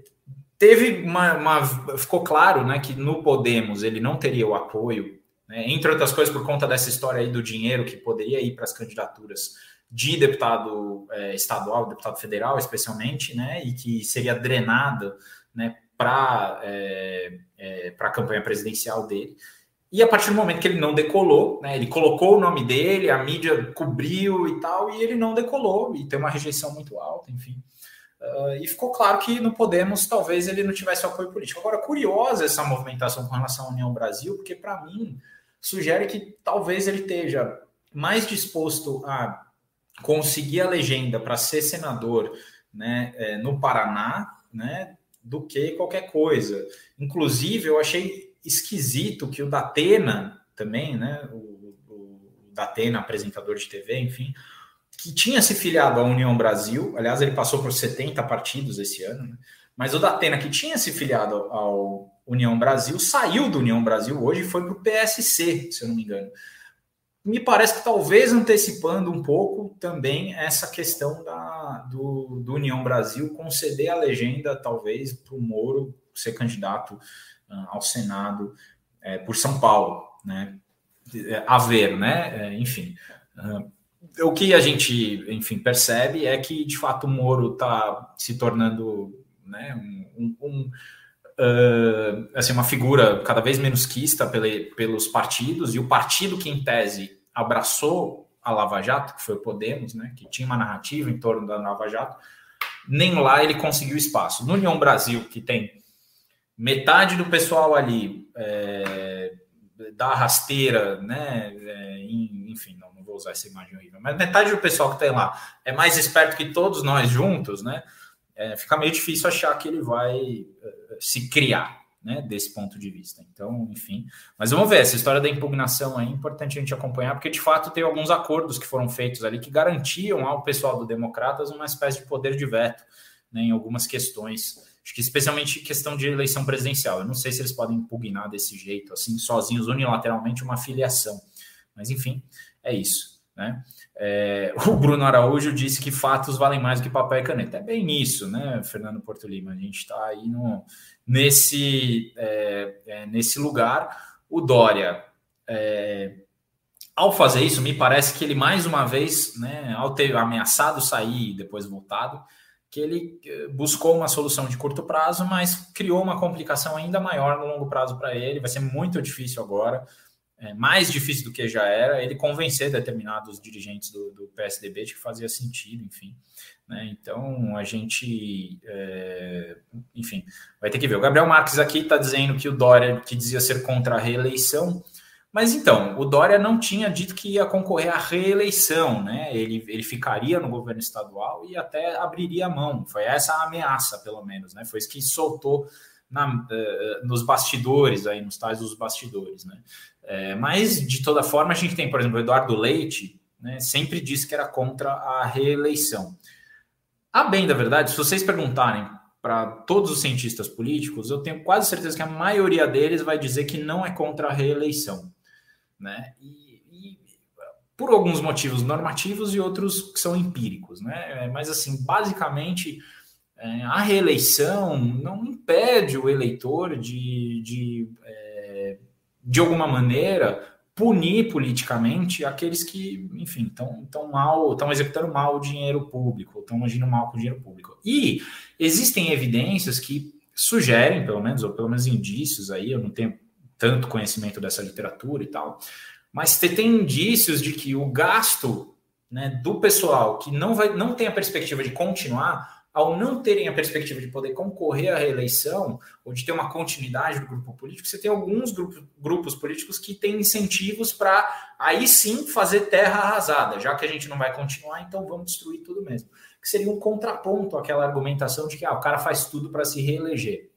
teve uma, uma, Ficou claro né, que no Podemos ele não teria o apoio, né, entre outras coisas, por conta dessa história aí do dinheiro que poderia ir para as candidaturas de deputado é, estadual, deputado federal, especialmente, né, e que seria drenada, né, para é, é, a campanha presidencial dele. E a partir do momento que ele não decolou, né, ele colocou o nome dele, a mídia cobriu e tal, e ele não decolou, e tem uma rejeição muito alta, enfim. Uh, e ficou claro que no Podemos talvez ele não tivesse apoio político. Agora, curiosa essa movimentação com relação à União Brasil, porque para mim sugere que talvez ele esteja mais disposto a conseguir a legenda para ser senador né, é, no Paraná, né, do que qualquer coisa. Inclusive, eu achei esquisito que o Datena também, né? O, o Datena, apresentador de TV, enfim, que tinha se filiado à União Brasil, aliás, ele passou por 70 partidos esse ano, né? mas o Datena, que tinha se filiado ao União Brasil, saiu do União Brasil hoje e foi para o PSC, se eu não me engano. Me parece que talvez antecipando um pouco também essa questão da, do, do União Brasil conceder a legenda, talvez, para o Moro ser candidato uh, ao Senado é, por São Paulo, né? A ver, né? É, enfim. Uh, o que a gente, enfim, percebe é que, de fato, o Moro está se tornando né, um, um uh, assim, uma figura cada vez menos quista pelos partidos, e o partido que, em tese, abraçou a Lava Jato, que foi o Podemos, né, que tinha uma narrativa em torno da Lava Jato, nem lá ele conseguiu espaço. No União Brasil, que tem metade do pessoal ali é, da rasteira, né, é, enfim, não, não, vou usar essa imagem horrível, mas metade do pessoal que tem lá é mais esperto que todos nós juntos, né, é, fica meio difícil achar que ele vai uh, se criar, né, desse ponto de vista. Então, enfim, mas vamos ver, essa história da impugnação é importante a gente acompanhar, porque de fato tem alguns acordos que foram feitos ali que garantiam ao pessoal do Democratas uma espécie de poder de veto né, em algumas questões, acho que especialmente questão de eleição presidencial. Eu não sei se eles podem impugnar desse jeito, assim, sozinhos, unilateralmente, uma filiação. Mas, enfim, é isso, né? É, o Bruno Araújo disse que fatos valem mais do que papel e caneta. É bem isso, né, Fernando Porto Lima? A gente está aí no, nesse, é, é, nesse lugar. O Dória, é, ao fazer isso, me parece que ele mais uma vez, né, ao ter ameaçado sair e depois voltado, que ele é, buscou uma solução de curto prazo, mas criou uma complicação ainda maior no longo prazo para ele. Vai ser muito difícil agora é, mais difícil do que já era, ele convencer determinados dirigentes do, do PSDB de que fazia sentido, enfim. Né? Então, a gente, é, enfim, vai ter que ver. O Gabriel Marques aqui está dizendo que o Dória, que dizia ser contra a reeleição, mas então, o Dória não tinha dito que ia concorrer à reeleição, né? Ele, ele ficaria no governo estadual e até abriria a mão. Foi essa a ameaça, pelo menos, né? Foi isso que soltou na, uh, nos bastidores, aí, nos tais dos bastidores, né? É, mas, de toda forma, a gente tem, por exemplo, o Eduardo Leite, né, sempre disse que era contra a reeleição. A bem da verdade, se vocês perguntarem para todos os cientistas políticos, eu tenho quase certeza que a maioria deles vai dizer que não é contra a reeleição. Né? E, e por alguns motivos normativos e outros que são empíricos. Né? Mas, assim, basicamente, é, a reeleição não impede o eleitor de, de é, de alguma maneira, punir politicamente aqueles que, enfim, estão mal, estão executando mal o dinheiro público, estão agindo mal com o dinheiro público. E existem evidências que sugerem, pelo menos, ou pelo menos indícios aí, eu não tenho tanto conhecimento dessa literatura e tal, mas você tem indícios de que o gasto né, do pessoal que não, vai, não tem a perspectiva de continuar ao não terem a perspectiva de poder concorrer à reeleição ou de ter uma continuidade do grupo político, você tem alguns grupos, grupos políticos que têm incentivos para aí sim fazer terra arrasada, já que a gente não vai continuar, então vamos destruir tudo mesmo. Que seria um contraponto àquela argumentação de que ah, o cara faz tudo para se reeleger.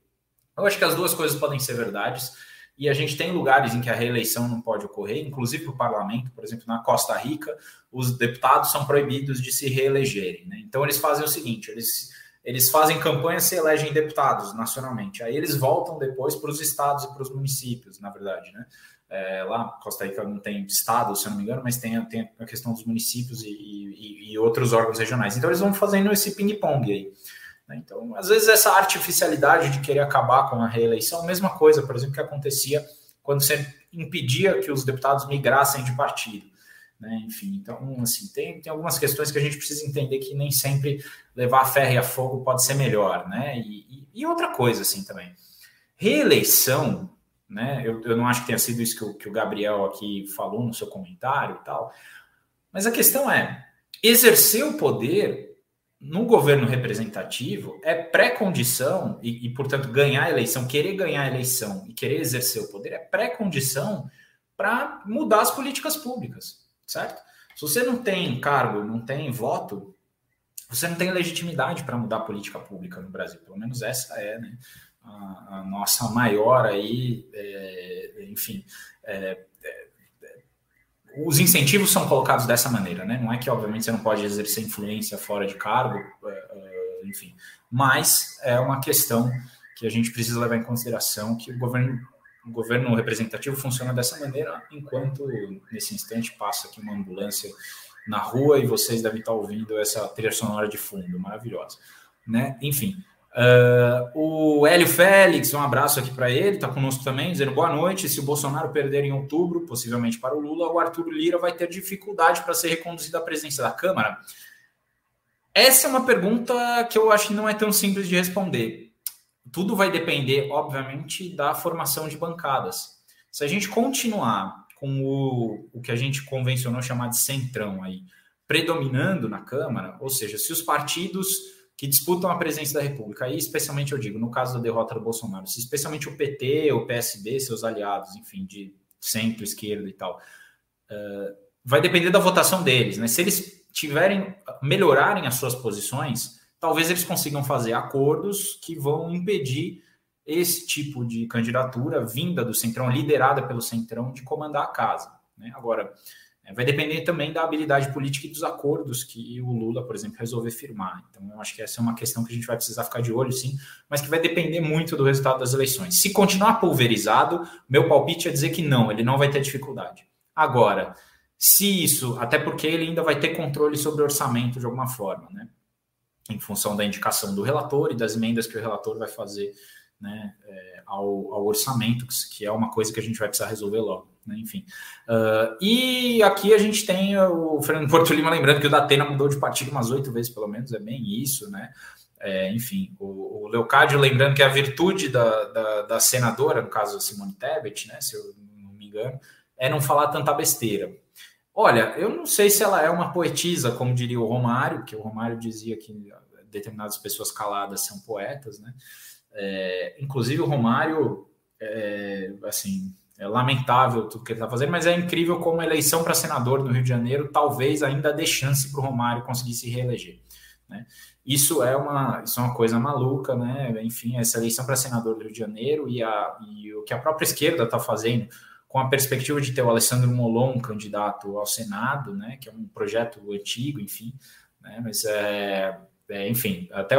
Eu acho que as duas coisas podem ser verdades. E a gente tem lugares em que a reeleição não pode ocorrer, inclusive o parlamento, por exemplo, na Costa Rica, os deputados são proibidos de se reelegerem. Né? Então, eles fazem o seguinte: eles, eles fazem campanha se elegem deputados nacionalmente. Aí eles voltam depois para os estados e para os municípios, na verdade. Né? É, lá, Costa Rica não tem estado, se eu não me engano, mas tem, tem a questão dos municípios e, e, e outros órgãos regionais. Então, eles vão fazendo esse ping-pong aí. Né? Então, às vezes, essa artificialidade de querer acabar com a reeleição, mesma coisa, por exemplo, que acontecia quando você impedia que os deputados migrassem de partido. Né? Enfim, então, assim, tem, tem algumas questões que a gente precisa entender que nem sempre levar ferro e a fogo pode ser melhor, né? E, e, e outra coisa, assim, também. Reeleição, né? Eu, eu não acho que tenha sido isso que o, que o Gabriel aqui falou no seu comentário e tal, mas a questão é, exercer o poder no governo representativo é pré-condição, e, e, portanto, ganhar a eleição, querer ganhar a eleição e querer exercer o poder é pré-condição para mudar as políticas públicas, certo? Se você não tem cargo, não tem voto, você não tem legitimidade para mudar a política pública no Brasil. Pelo menos essa é né, a, a nossa maior aí, é, enfim, é, é, os incentivos são colocados dessa maneira, né? Não é que, obviamente, você não pode exercer influência fora de cargo, é, é, enfim, mas é uma questão que a gente precisa levar em consideração que o governo, o governo representativo funciona dessa maneira, enquanto nesse instante passa aqui uma ambulância na rua e vocês devem estar ouvindo essa trilha sonora de fundo, maravilhosa, né? Enfim, Uh, o Hélio Félix, um abraço aqui para ele, está conosco também, dizendo boa noite. Se o Bolsonaro perder em outubro, possivelmente para o Lula, o Arthur Lira vai ter dificuldade para ser reconduzido à presidência da Câmara? Essa é uma pergunta que eu acho que não é tão simples de responder. Tudo vai depender, obviamente, da formação de bancadas. Se a gente continuar com o, o que a gente convencionou chamar de centrão aí, predominando na Câmara, ou seja, se os partidos que disputam a presença da República. Aí, especialmente, eu digo, no caso da derrota do Bolsonaro, se especialmente o PT, o PSB, seus aliados, enfim, de centro, esquerda e tal, uh, vai depender da votação deles, né? Se eles tiverem, melhorarem as suas posições, talvez eles consigam fazer acordos que vão impedir esse tipo de candidatura vinda do Centrão, liderada pelo Centrão, de comandar a casa. Né? Agora, vai depender também da habilidade política e dos acordos que o Lula, por exemplo, resolver firmar. Então, eu acho que essa é uma questão que a gente vai precisar ficar de olho, sim, mas que vai depender muito do resultado das eleições. Se continuar pulverizado, meu palpite é dizer que não, ele não vai ter dificuldade. Agora, se isso, até porque ele ainda vai ter controle sobre o orçamento de alguma forma, né? Em função da indicação do relator e das emendas que o relator vai fazer né, é, ao, ao orçamento, que é uma coisa que a gente vai precisar resolver logo? Enfim. Uh, e aqui a gente tem o Fernando Porto Lima, lembrando que o Datena mudou de partido umas oito vezes, pelo menos, é bem isso, né? É, enfim, o, o Leocádio, lembrando que a virtude da, da, da, senadora, no caso Simone Tebet, né, se eu não me engano, é não falar tanta besteira. Olha, eu não sei se ela é uma poetisa, como diria o Romário, que o Romário dizia que determinadas pessoas caladas são poetas, né? É, inclusive o Romário, é, assim, é lamentável tudo que ele está fazendo, mas é incrível como a eleição para senador no Rio de Janeiro talvez ainda dê chance para o Romário conseguir se reeleger. Né? Isso é uma isso é uma coisa maluca, né? Enfim, essa eleição para senador do Rio de Janeiro e, a, e o que a própria esquerda está fazendo com a perspectiva de ter o Alessandro Molon candidato ao Senado, né? Que é um projeto antigo, enfim, né? Mas é, é, enfim, até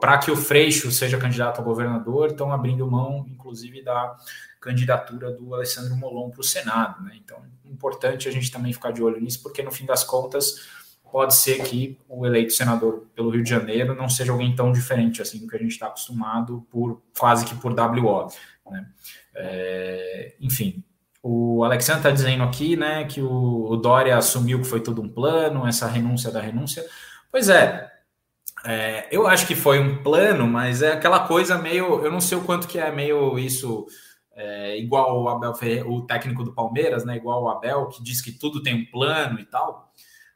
para que o Freixo seja candidato a governador, estão abrindo mão, inclusive, da candidatura do Alessandro Molon para o Senado. Né? Então, é importante a gente também ficar de olho nisso, porque no fim das contas pode ser que o eleito senador pelo Rio de Janeiro não seja alguém tão diferente assim do que a gente está acostumado por quase que por WO. Né? É, enfim, o Alexandre está dizendo aqui né, que o, o, Dória assumiu que foi tudo um plano, essa renúncia da renúncia. Pois é, é, eu acho que foi um plano, mas é aquela coisa meio. Eu não sei o quanto que é meio isso é, igual o Abel Ferreira, o técnico do Palmeiras, né? Igual o Abel, que diz que tudo tem um plano e tal.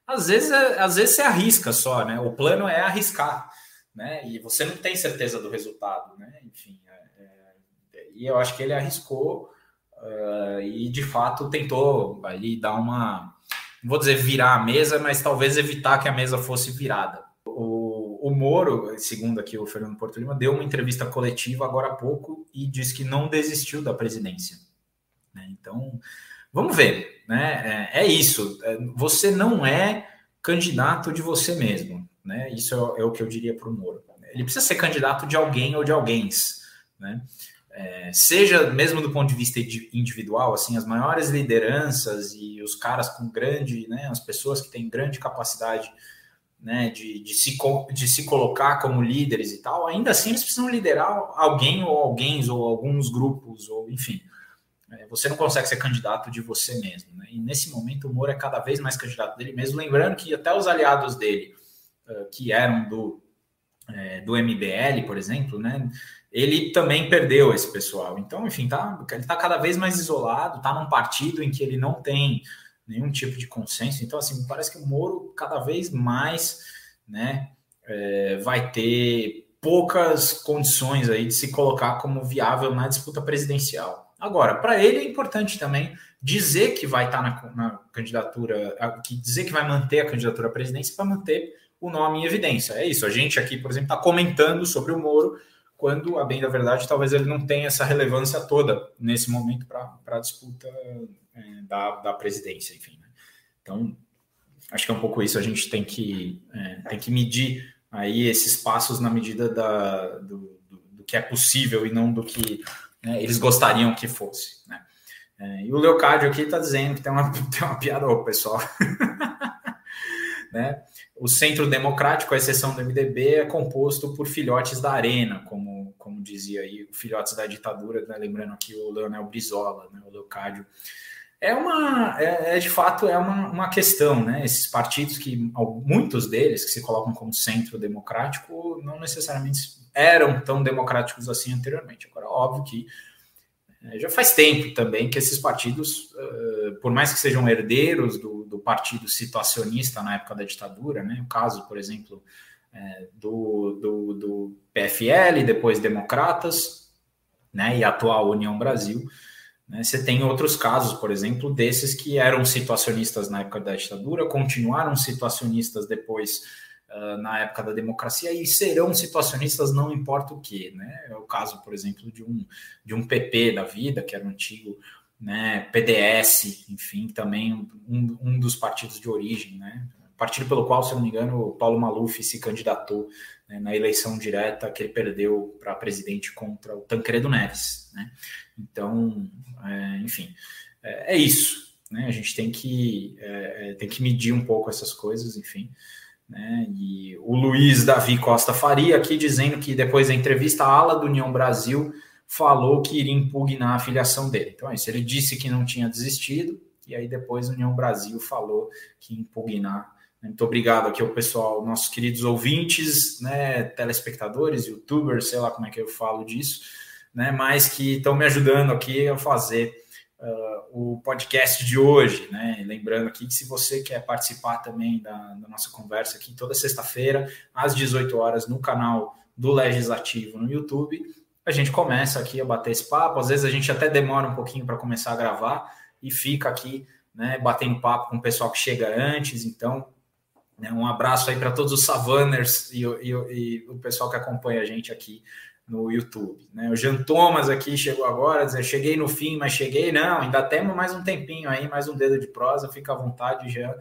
Às vezes, é, às vezes você arrisca só, né? O plano é arriscar, né? E você não tem certeza do resultado, né? Enfim, é, é e eu acho que ele arriscou uh, e de fato tentou ali dar uma, não vou dizer virar a mesa, mas talvez evitar que a mesa fosse virada. O, o Moro, segundo aqui o Fernando Porto Lima, deu uma entrevista coletiva agora há pouco e disse que não desistiu da presidência. Né? Então, vamos ver. Né? É, é, isso. É, você não é candidato de você mesmo. Né? Isso é, é o que eu diria para o Moro. Ele precisa ser candidato de alguém ou de alguém. Né? É, seja mesmo do ponto de vista individual, assim, as maiores lideranças e os caras com grande, né, as pessoas que têm grande capacidade né, de, de, se, de se colocar como líderes e tal, ainda assim eles precisam liderar alguém ou alguém ou alguns grupos, ou enfim. É, você não consegue ser candidato de você mesmo. Né? E nesse momento o Moro é cada vez mais candidato dele mesmo, lembrando que até os aliados dele, uh, que eram do, é, do MBL, por exemplo, né, ele também perdeu esse pessoal. Então, enfim, tá, ele está cada vez mais isolado, está num partido em que ele não tem nenhum tipo de consenso. Então, assim, parece que o Moro cada vez mais né, é, vai ter poucas condições aí de se colocar como viável na disputa presidencial. Agora, para ele é importante também dizer que vai estar tá na, na, candidatura, que dizer que vai manter a candidatura à presidência para manter o nome em evidência. É isso. A gente aqui, por exemplo, está comentando sobre o Moro quando, a bem da verdade, talvez ele não tenha essa relevância toda nesse momento para a disputa é, da, da presidência, enfim. Né? Então, acho que é um pouco isso, a gente tem que, é, tem que medir aí esses passos na medida da, do, do, do que é possível e não do que né, eles gostariam que fosse. Né? É, e o Leocádio aqui está dizendo que tem uma, tem uma piada, ô, pessoal. né? O Centro Democrático, à exceção do MDB, é composto por filhotes da arena, como, como dizia aí, filhotes da ditadura, né? lembrando aqui o Leonel Brizola, né? o Leocádio. É uma, é, é, de fato, é uma, uma questão, né? Esses partidos que, muitos deles que se colocam como centro democrático, não necessariamente eram tão democráticos assim anteriormente. Agora, óbvio que é, já faz tempo também que esses partidos, por mais que sejam herdeiros do, do partido situacionista na época da ditadura, né? o caso, por exemplo, é, do, do, do, PFL, depois Democratas, né? e a atual União Brasil? Você tem outros casos, por exemplo, desses que eram situacionistas na época da ditadura, continuaram situacionistas depois uh, na época da democracia e serão situacionistas não importa o que, né? É o caso, por exemplo, de um, de um PP da vida, que era um antigo né, PDS, enfim, também um, um dos partidos de origem, né? Partido pelo qual, se não me engano, o Paulo Maluf se candidatou né, na eleição direta que ele perdeu para presidente contra o Tancredo Neves, né? Então, é, enfim, é, é, isso, né? A gente tem que, é, é tem que medir um pouco essas coisas, enfim. Né? E o Luiz Davi Costa Faria aqui dizendo que depois da entrevista, a ala do União Brasil falou que iria impugnar a filiação dele. Então é isso, ele disse que não tinha desistido, e aí depois a União Brasil falou que impugnar. Muito obrigado aqui ao pessoal, nossos queridos ouvintes, né, telespectadores, youtubers, sei lá como é que eu falo disso, né, mas que estão me ajudando aqui a fazer uh, o podcast de hoje, né? Lembrando aqui que se você quer participar também da, da nossa conversa aqui toda sexta-feira, às 18 horas, no canal do Legislativo no YouTube, a gente começa aqui a bater esse papo. Às vezes a gente até demora um pouquinho para começar a gravar e fica aqui, né, batendo papo com o pessoal que chega antes. Então, um abraço aí para todos os Savanners e, e, e o pessoal que acompanha a gente aqui no YouTube. Né? O Jean Thomas aqui chegou agora, dizer, cheguei no fim, mas cheguei, não, ainda temos mais um tempinho aí, mais um dedo de prosa, fica à vontade, Jean,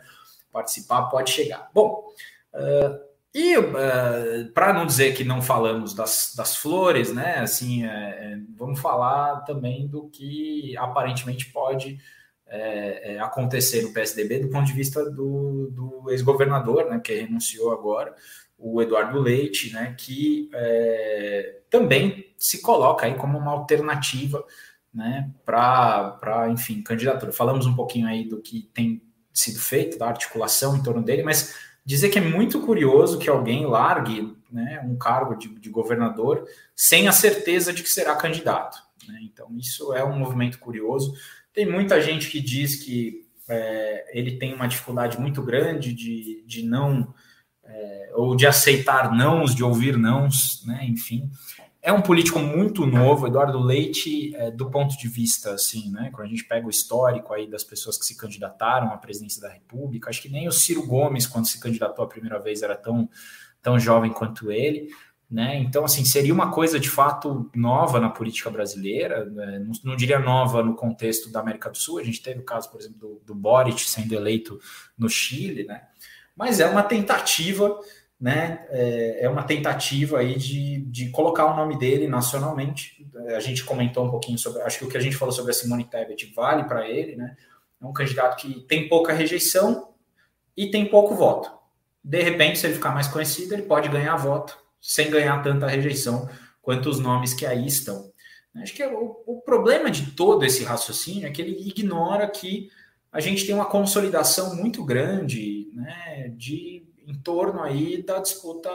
participar, pode chegar. Bom, uh, e uh, para não dizer que não falamos das, das flores, né, assim, é, é, vamos falar também do que aparentemente pode é, é acontecer no PSDB do ponto de vista do, do ex-governador, né, que renunciou agora, o Eduardo Leite, né, que é, também se coloca aí como uma alternativa né, para, enfim, candidatura. Falamos um pouquinho aí do que tem sido feito, da articulação em torno dele, mas dizer que é muito curioso que alguém largue né, um cargo de, de governador sem a certeza de que será candidato. Né? Então, isso é um movimento curioso. Tem muita gente que diz que é, ele tem uma dificuldade muito grande de, de não é, ou de aceitar nãos, de ouvir nãos, né? Enfim, é um político muito novo, Eduardo Leite, é, do ponto de vista, assim, né? Quando a gente pega o histórico aí das pessoas que se candidataram à presidência da República, acho que nem o Ciro Gomes, quando se candidatou a primeira vez, era tão, tão jovem quanto ele. Né? Então, assim, seria uma coisa de fato nova na política brasileira, né? não, não, diria nova no contexto da América do Sul. A gente teve o caso, por exemplo, do, do Boric sendo eleito no Chile, né? mas é uma tentativa, né? É, é uma tentativa aí de, de colocar o nome dele nacionalmente. A gente comentou um pouquinho sobre, acho que o que a gente falou sobre a Simone Tebet vale para ele, né? É um candidato que tem pouca rejeição e tem pouco voto. De repente, se ele ficar mais conhecido, ele pode ganhar voto sem ganhar tanta rejeição quanto os nomes que aí estão. Acho que o, o problema de todo esse raciocínio é que ele ignora que a gente tem uma consolidação muito grande né, de em torno aí da disputa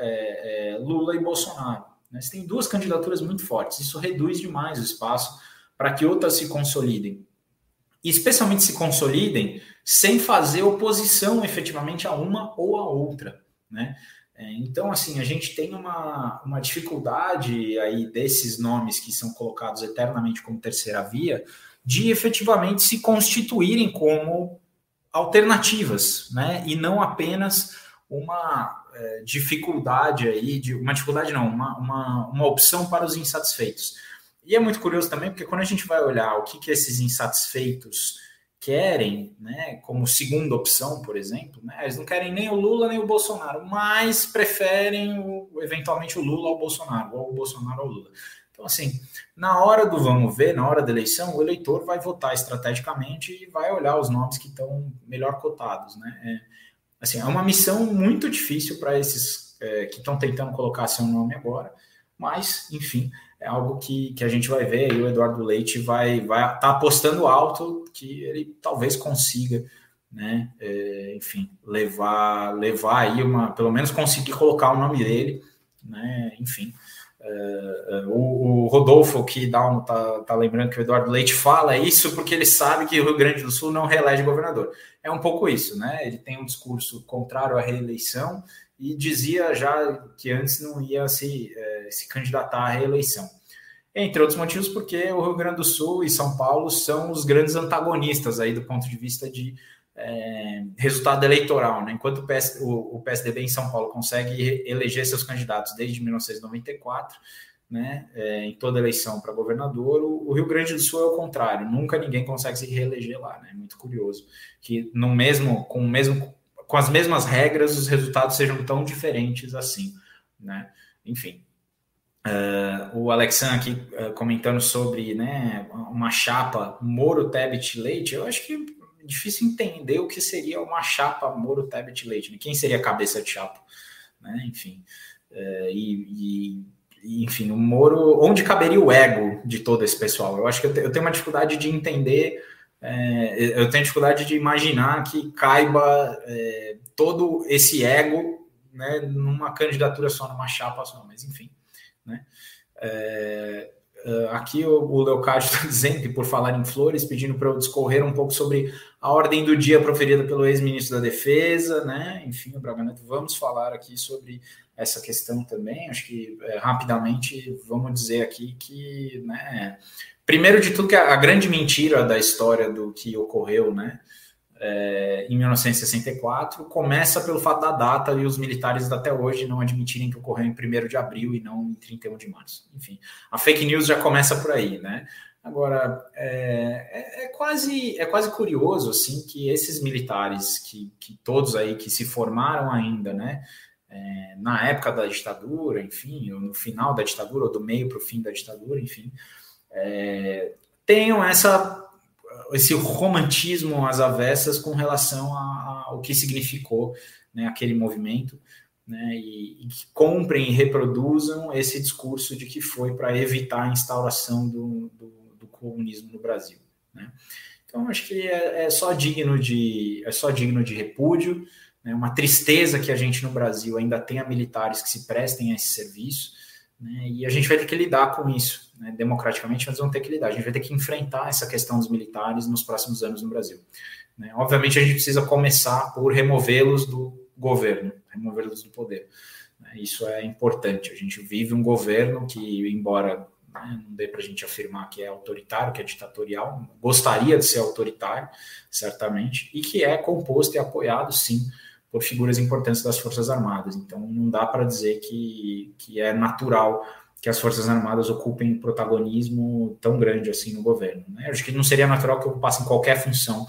é, é, Lula e Bolsonaro. Né? Você tem duas candidaturas muito fortes, isso reduz demais o espaço para que outras se consolidem. E especialmente se consolidem sem fazer oposição efetivamente a uma ou a outra. Né? É, então, assim, a gente tem uma, uma dificuldade aí desses nomes que são colocados eternamente como terceira via, de efetivamente se constituírem como alternativas, né? E não apenas uma é, dificuldade aí, de uma dificuldade não, uma, uma, uma opção para os insatisfeitos. E é muito curioso também, porque quando a gente vai olhar o que, que esses insatisfeitos querem, né, como segunda opção, por exemplo, né, eles não querem nem o Lula nem o Bolsonaro, mas preferem o, eventualmente o Lula ao Bolsonaro, ou o Bolsonaro ao Lula. Então, assim, na hora do vamos ver, na hora da eleição, o eleitor vai votar estrategicamente e vai olhar os nomes que estão melhor cotados, né? É, assim, é uma missão muito difícil para esses é, que estão tentando colocar seu nome agora, mas, enfim, é algo que, que a gente vai ver e o Eduardo Leite vai estar vai tá apostando alto que ele talvez consiga, né, é, enfim, levar, levar aí uma, pelo menos conseguir colocar o nome dele, né, enfim. É, o, o, Rodolfo que dá um, tá, tá lembrando que o Eduardo Leite fala isso porque ele sabe que o Rio Grande do Sul não reelege governador. É um pouco isso, né? Ele tem um discurso contrário à reeleição e dizia já que antes não ia se, é, se candidatar à reeleição. Entre outros motivos, porque o Rio Grande do Sul e São Paulo são os grandes antagonistas aí do ponto de vista de é, resultado eleitoral. Né? Enquanto o, PS, o, o, PSDB em São Paulo consegue eleger seus candidatos desde 1994, né, é, em toda eleição para governador, o, o, Rio Grande do Sul é o contrário, nunca ninguém consegue se reeleger lá. Né? Muito curioso que no mesmo, com mesmo com as mesmas regras, os resultados sejam tão diferentes assim, né? Enfim. Uh, o Alexandre aqui uh, comentando sobre né, uma chapa Moro Tebet Leite, eu acho que é difícil entender o que seria uma chapa Moro Tebet Leite, né? quem seria a cabeça de chapa, né? enfim, uh, e, e, enfim, o Moro, onde caberia o ego de todo esse pessoal? Eu acho que eu, te, eu tenho uma dificuldade de entender é, eu tenho dificuldade de imaginar que caiba é, todo esse ego né, numa candidatura só, numa chapa só, mas enfim. Né? É, é aqui o, Leocádio está dizendo que, por falar em flores, pedindo para eu discorrer um pouco sobre a ordem do dia proferida pelo ex-ministro da Defesa, né? Enfim, o Braga Neto, vamos falar aqui sobre essa questão também. Acho que é, rapidamente vamos dizer aqui que né, Primeiro de tudo, que a, a grande mentira da história do que ocorreu, né, é, em 1964 começa pelo fato da data e os militares até hoje não admitirem que ocorreu em 1 de abril e não em 31 de março. Enfim, a fake news já começa por aí, né? Agora, é, é, é quase, é quase curioso, assim, que esses militares, que, que todos aí que se formaram ainda, né, é, na época da ditadura, enfim, ou no final da ditadura, ou do meio para o fim da ditadura, enfim, é, tenham essa esse romantismo às avessas com relação ao que significou né, aquele movimento, né, e, e, que comprem e reproduzam esse discurso de que foi para evitar a instauração do, do, do, comunismo no Brasil. Né. Então, acho que é, é, só digno de é só digno de repúdio, né, uma tristeza que a gente no Brasil ainda tenha militares que se prestem a esse serviço, né, e a gente vai ter que lidar com isso né, democraticamente, mas vão ter que lidar. A gente vai ter que enfrentar essa questão dos militares nos próximos anos no Brasil. Né? Obviamente, a gente precisa começar por removê-los do governo, removê-los do poder. Né? Isso é importante. A gente vive um governo que, embora né, não dê para a gente afirmar que é autoritário, que é ditatorial, gostaria de ser autoritário, certamente, e que é composto e apoiado, sim, por figuras importantes das Forças Armadas. Então, não dá para dizer que, que é natural que as Forças Armadas ocupem protagonismo tão grande assim no governo. Né? Acho que não seria natural que ocupassem qualquer função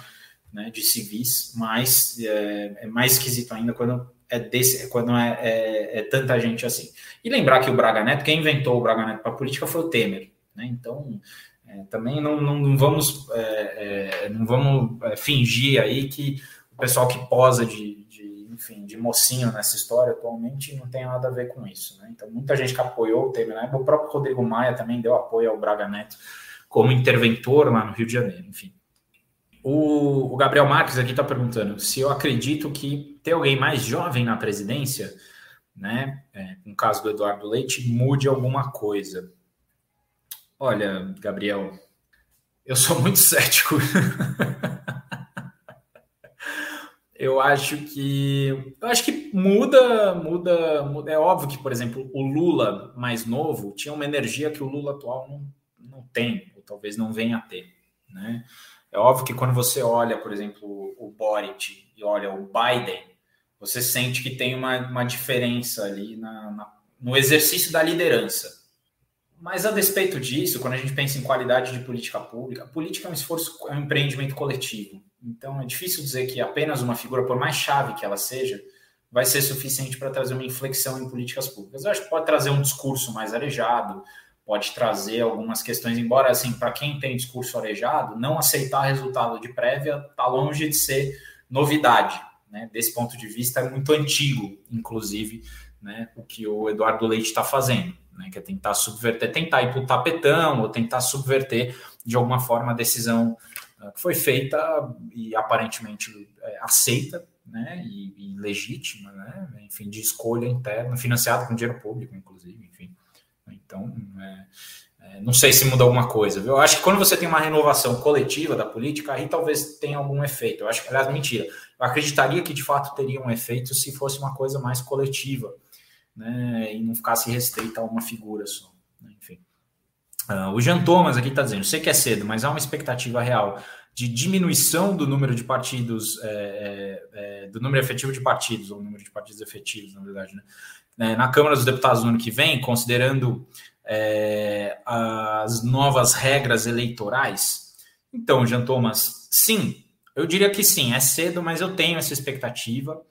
né, de civis, mas é, é, mais esquisito ainda quando é desse, quando é, é, é, tanta gente assim. E lembrar que o Braga Neto, quem inventou o Braga Neto para a política foi o Temer. Né? Então, é, também não, não, não vamos, é, não vamos fingir aí que o pessoal que posa de, enfim, de mocinho nessa história atualmente não tem nada a ver com isso. Né? Então, muita gente que apoiou o Temer, né? o próprio Rodrigo Maia também deu apoio ao Braga Neto como interventor lá no Rio de Janeiro, enfim. O, o Gabriel Marques aqui está perguntando se eu acredito que ter alguém mais jovem na presidência, né, é, no caso do Eduardo Leite, mude alguma coisa. Olha, Gabriel, eu sou muito cético. Eu acho que eu acho que muda, muda, muda, É óbvio que, por exemplo, o Lula mais novo tinha uma energia que o Lula atual não, não tem, ou talvez não venha a ter, né? É óbvio que quando você olha, por exemplo, o Boric e olha o Biden, você sente que tem uma, uma diferença ali na, na, no exercício da liderança. Mas a despeito disso, quando a gente pensa em qualidade de política pública, a política é um esforço, é um empreendimento coletivo. Então é difícil dizer que apenas uma figura, por mais chave que ela seja, vai ser suficiente para trazer uma inflexão em políticas públicas. Eu acho que pode trazer um discurso mais arejado, pode trazer algumas questões, embora assim, para quem tem discurso arejado, não aceitar resultado de prévia está longe de ser novidade. Né? Desse ponto de vista, é muito antigo, inclusive, né, o que o Eduardo Leite está fazendo, né, que é tentar subverter, tentar ir para o tapetão ou tentar subverter de alguma forma a decisão uh, que foi feita e aparentemente é, aceita né, e, e, legítima, né, enfim, de escolha interna, financiada com dinheiro público, inclusive, enfim. Então, é, é, não sei se muda alguma coisa. Viu? Eu acho que quando você tem uma renovação coletiva da política, aí talvez tenha algum efeito. Eu acho que, aliás, mentira. Eu acreditaria que de fato teria um efeito se fosse uma coisa mais coletiva né, e não ficasse restrita a uma figura só. Né, enfim. Uh, o Jean Thomas aqui está dizendo: sei que é cedo, mas há uma expectativa real de diminuição do número de partidos, é, é, é, do número efetivo de partidos, ou número de partidos efetivos, na verdade, né? É, na Câmara dos Deputados no ano que vem, considerando é, as novas regras eleitorais. Então, Jean Thomas, sim, eu diria que sim, é cedo, mas eu tenho essa expectativa.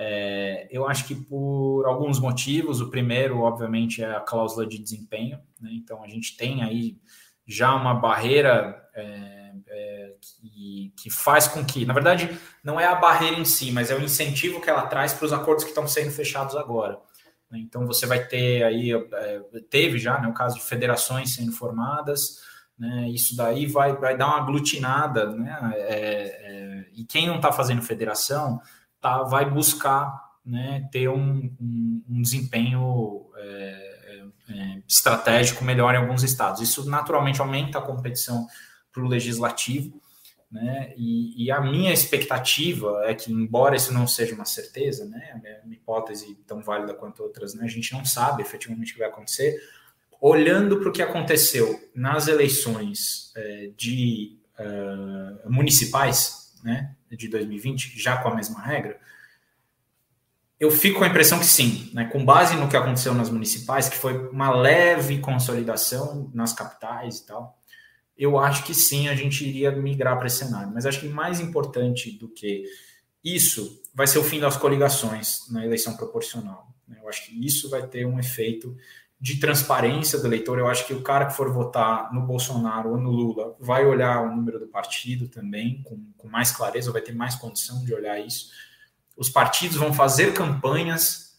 É, eu acho que por alguns motivos, o primeiro, obviamente, é a cláusula de desempenho, né? então a gente tem aí já uma barreira é, é, que, que, faz com que, na verdade, não é a barreira em si, mas é o incentivo que ela traz para os acordos que estão sendo fechados agora. Né? Então você vai ter aí, é, teve já né, o caso de federações sendo formadas, né? Isso daí vai, vai dar uma aglutinada, né? É, é, e quem não está fazendo federação tá, vai buscar né, ter um, um, um desempenho é, é, estratégico melhor em alguns estados. Isso naturalmente aumenta a competição para o legislativo, né? E, e, a minha expectativa é que, embora isso não seja uma certeza, né, a minha hipótese tão válida quanto outras, né, a gente não sabe efetivamente o que vai acontecer. Olhando para o que aconteceu nas eleições é, de uh, municipais, né, de 2020, já com a mesma regra, eu fico com a impressão que sim, né, com base no que aconteceu nas municipais, que foi uma leve consolidação nas capitais e tal, eu acho que sim, a gente iria migrar para esse cenário. Mas acho que mais importante do que isso vai ser o fim das coligações na eleição proporcional. Né. Eu acho que isso vai ter um efeito de transparência do eleitor. Eu acho que o cara que for votar no Bolsonaro ou no Lula vai olhar o número do partido também com, com mais clareza, vai ter mais condição de olhar isso. Os partidos vão fazer campanhas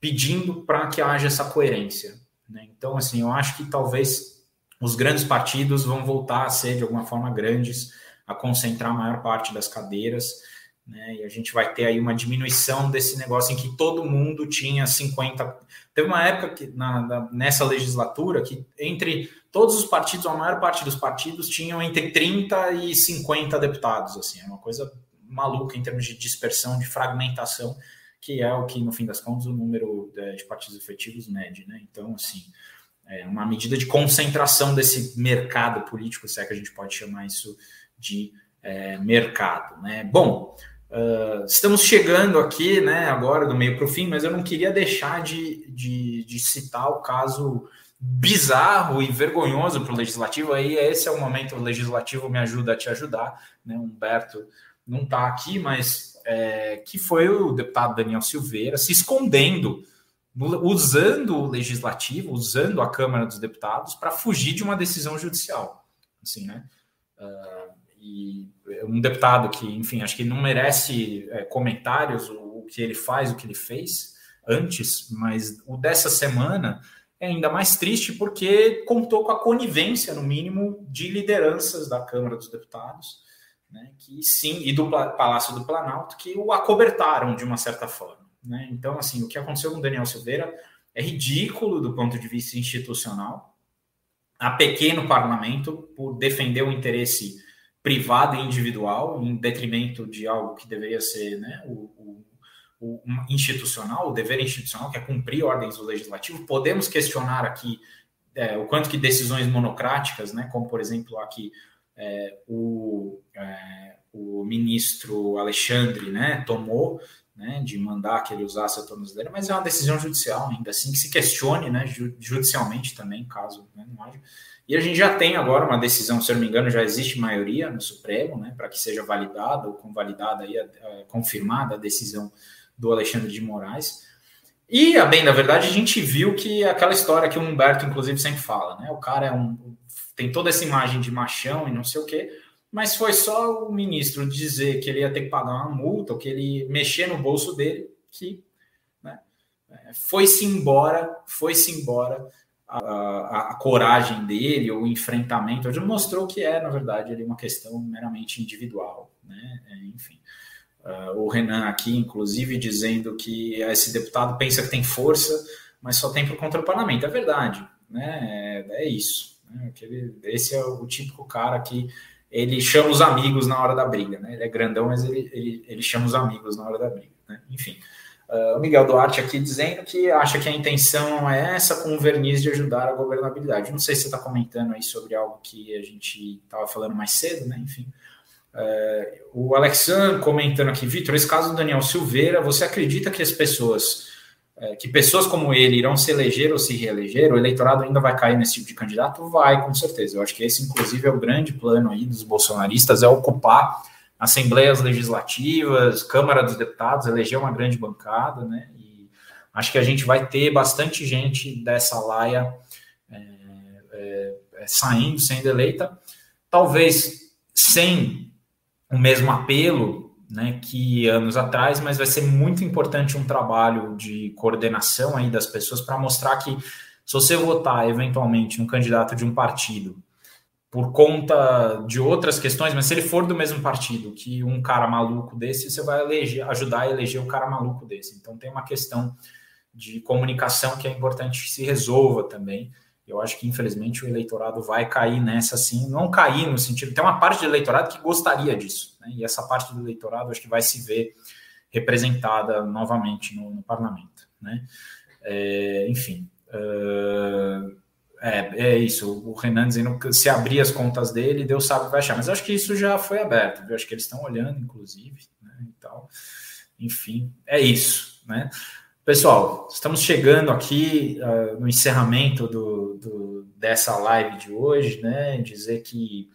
pedindo para que haja essa coerência. Né? Então, assim, eu acho que talvez os grandes partidos vão voltar a ser de alguma forma grandes, a concentrar a maior parte das cadeiras né? E a gente vai ter aí uma diminuição desse negócio em que todo mundo tinha 50. Teve uma época que, na, na, nessa legislatura que entre todos os partidos, a maior parte dos partidos tinham entre 30 e 50 deputados. Assim, é uma coisa maluca em termos de dispersão, de fragmentação, que é o que, no fim das contas, o número de, de partidos efetivos mede. Né? Então, assim, é uma medida de concentração desse mercado político, se é que a gente pode chamar isso de é, mercado. Né? Bom, Uh, estamos chegando aqui, né, agora do meio para o fim, mas eu não queria deixar de, de, de citar o caso bizarro e vergonhoso para o legislativo. Aí esse é o momento, o legislativo me ajuda a te ajudar, né? Humberto não está aqui, mas é, que foi o deputado Daniel Silveira se escondendo, usando o legislativo, usando a Câmara dos Deputados para fugir de uma decisão judicial, assim, né? Uh, e um deputado que, enfim, acho que não merece é, comentários o, o, que ele faz, o que ele fez antes, mas o dessa semana é ainda mais triste porque contou com a conivência, no mínimo, de lideranças da Câmara dos Deputados, né, que sim, e do Palácio do Planalto, que o acobertaram de uma certa forma. Né? Então, assim, o que aconteceu com Daniel Silveira é ridículo do ponto de vista institucional, a pequeno parlamento por defender o interesse privado e individual, em detrimento de algo que deveria ser né, o, o, o, institucional, o dever institucional, que é cumprir ordens do legislativo. Podemos questionar aqui é, o quanto que decisões monocráticas, né, como por exemplo aqui é, o, é, o ministro Alexandre né, tomou, né, de mandar que ele usasse a tornozeleira, mas é uma decisão judicial ainda assim que se questione, né, judicialmente também, caso né, não haja. E a gente já tem agora uma decisão, se eu não me engano, já existe maioria no Supremo, né, para que seja validada ou convalidada aí, confirmada a decisão do Alexandre de Moraes. E, a bem da verdade, a gente viu que aquela história que o Humberto, inclusive, sempre fala, né? O cara é um, tem toda essa imagem de machão e não sei o quê, mas foi só o ministro dizer que ele ia ter que pagar uma multa, ou que ele mexer no bolso dele, que né, é, foi-se embora, foi-se embora a, a, coragem dele, o enfrentamento, ele mostrou que é, na verdade, uma questão meramente individual, né? É, enfim. Uh, o Renan aqui, inclusive, dizendo que esse deputado pensa que tem força, mas só tem por conta do parlamento. É verdade, né? É, é isso. Né? Aquele, esse é o típico cara que ele chama os amigos na hora da briga, né? Ele é grandão, mas ele, ele, ele chama os amigos na hora da briga, né? Enfim. Uh, o Miguel Duarte aqui dizendo que acha que a intenção é essa com o verniz de ajudar a governabilidade. Não sei se você está comentando aí sobre algo que a gente estava falando mais cedo, né? Enfim. Uh, o Alexandre comentando aqui, Vitor, esse caso do Daniel Silveira, você acredita que as pessoas é, que pessoas como ele irão se eleger ou se reeleger, o eleitorado ainda vai cair nesse tipo de candidato? Vai, com certeza. Eu acho que esse, inclusive, é o grande plano aí dos bolsonaristas, é ocupar assembleias legislativas, Câmara dos Deputados, eleger uma grande bancada, né? E acho que a gente vai ter bastante gente dessa laia é, é, é saindo, sendo eleita, talvez sem o mesmo apelo né, que anos atrás, mas vai ser muito importante um trabalho de coordenação aí das pessoas para mostrar que se você votar eventualmente no candidato de um partido por conta de outras questões, mas se ele for do mesmo partido que um cara maluco desse, você vai eleger, ajudar a eleger um cara maluco desse. Então tem uma questão de comunicação que é importante que se resolva também. Eu acho que, infelizmente, o eleitorado vai cair nessa, assim, não cair no sentido. Tem uma parte do eleitorado que gostaria disso, né? e essa parte do eleitorado acho que vai se ver representada novamente no, no parlamento. Né? É, enfim, uh, é, é, isso. O Renan dizendo que se abrir as contas dele, Deus sabe o que vai achar. Mas acho que isso já foi aberto, viu? acho que eles estão olhando, inclusive, né? e tal. Enfim, é isso. Né? Pessoal, estamos chegando aqui uh, no encerramento do, do, dessa live de hoje, né? Dizer que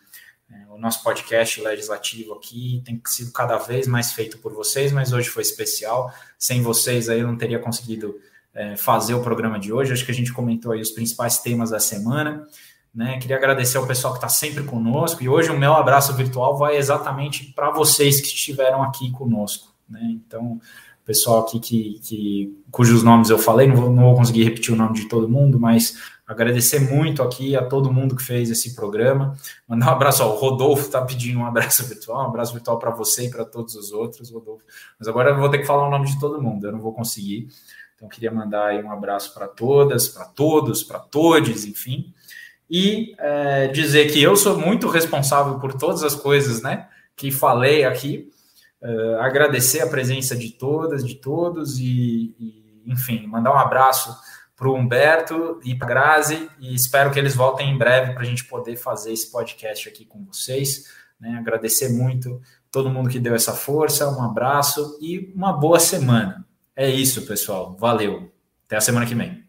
uh, o nosso podcast legislativo aqui tem sido cada vez mais feito por vocês, mas hoje foi especial. Sem vocês aí eu não teria conseguido uh, fazer o programa de hoje. Acho que a gente comentou aí os principais temas da semana. Né? Queria agradecer ao pessoal que está sempre conosco. E hoje o meu abraço virtual vai exatamente para vocês que estiveram aqui conosco. Né? Então, pessoal aqui que, que, cujos nomes eu falei, não vou, não vou conseguir repetir o nome de todo mundo, mas agradecer muito aqui a todo mundo que fez esse programa. Mandar um abraço ao Rodolfo, está pedindo um abraço virtual, um abraço virtual para você e para todos os outros, Rodolfo. Mas agora eu vou ter que falar o nome de todo mundo, eu não vou conseguir. Então, queria mandar um abraço para todas, para todos, para todos, enfim. E é, dizer que eu sou muito responsável por todas as coisas né, que falei aqui. Uh, agradecer a presença de todas, de todos e, e enfim, mandar um abraço para o Humberto e para a Grazi e espero que eles voltem em breve para a gente poder fazer esse podcast aqui com vocês. Né? Agradecer muito todo mundo que deu essa força, um abraço e uma boa semana. É isso, pessoal. Valeu. Até a semana que vem.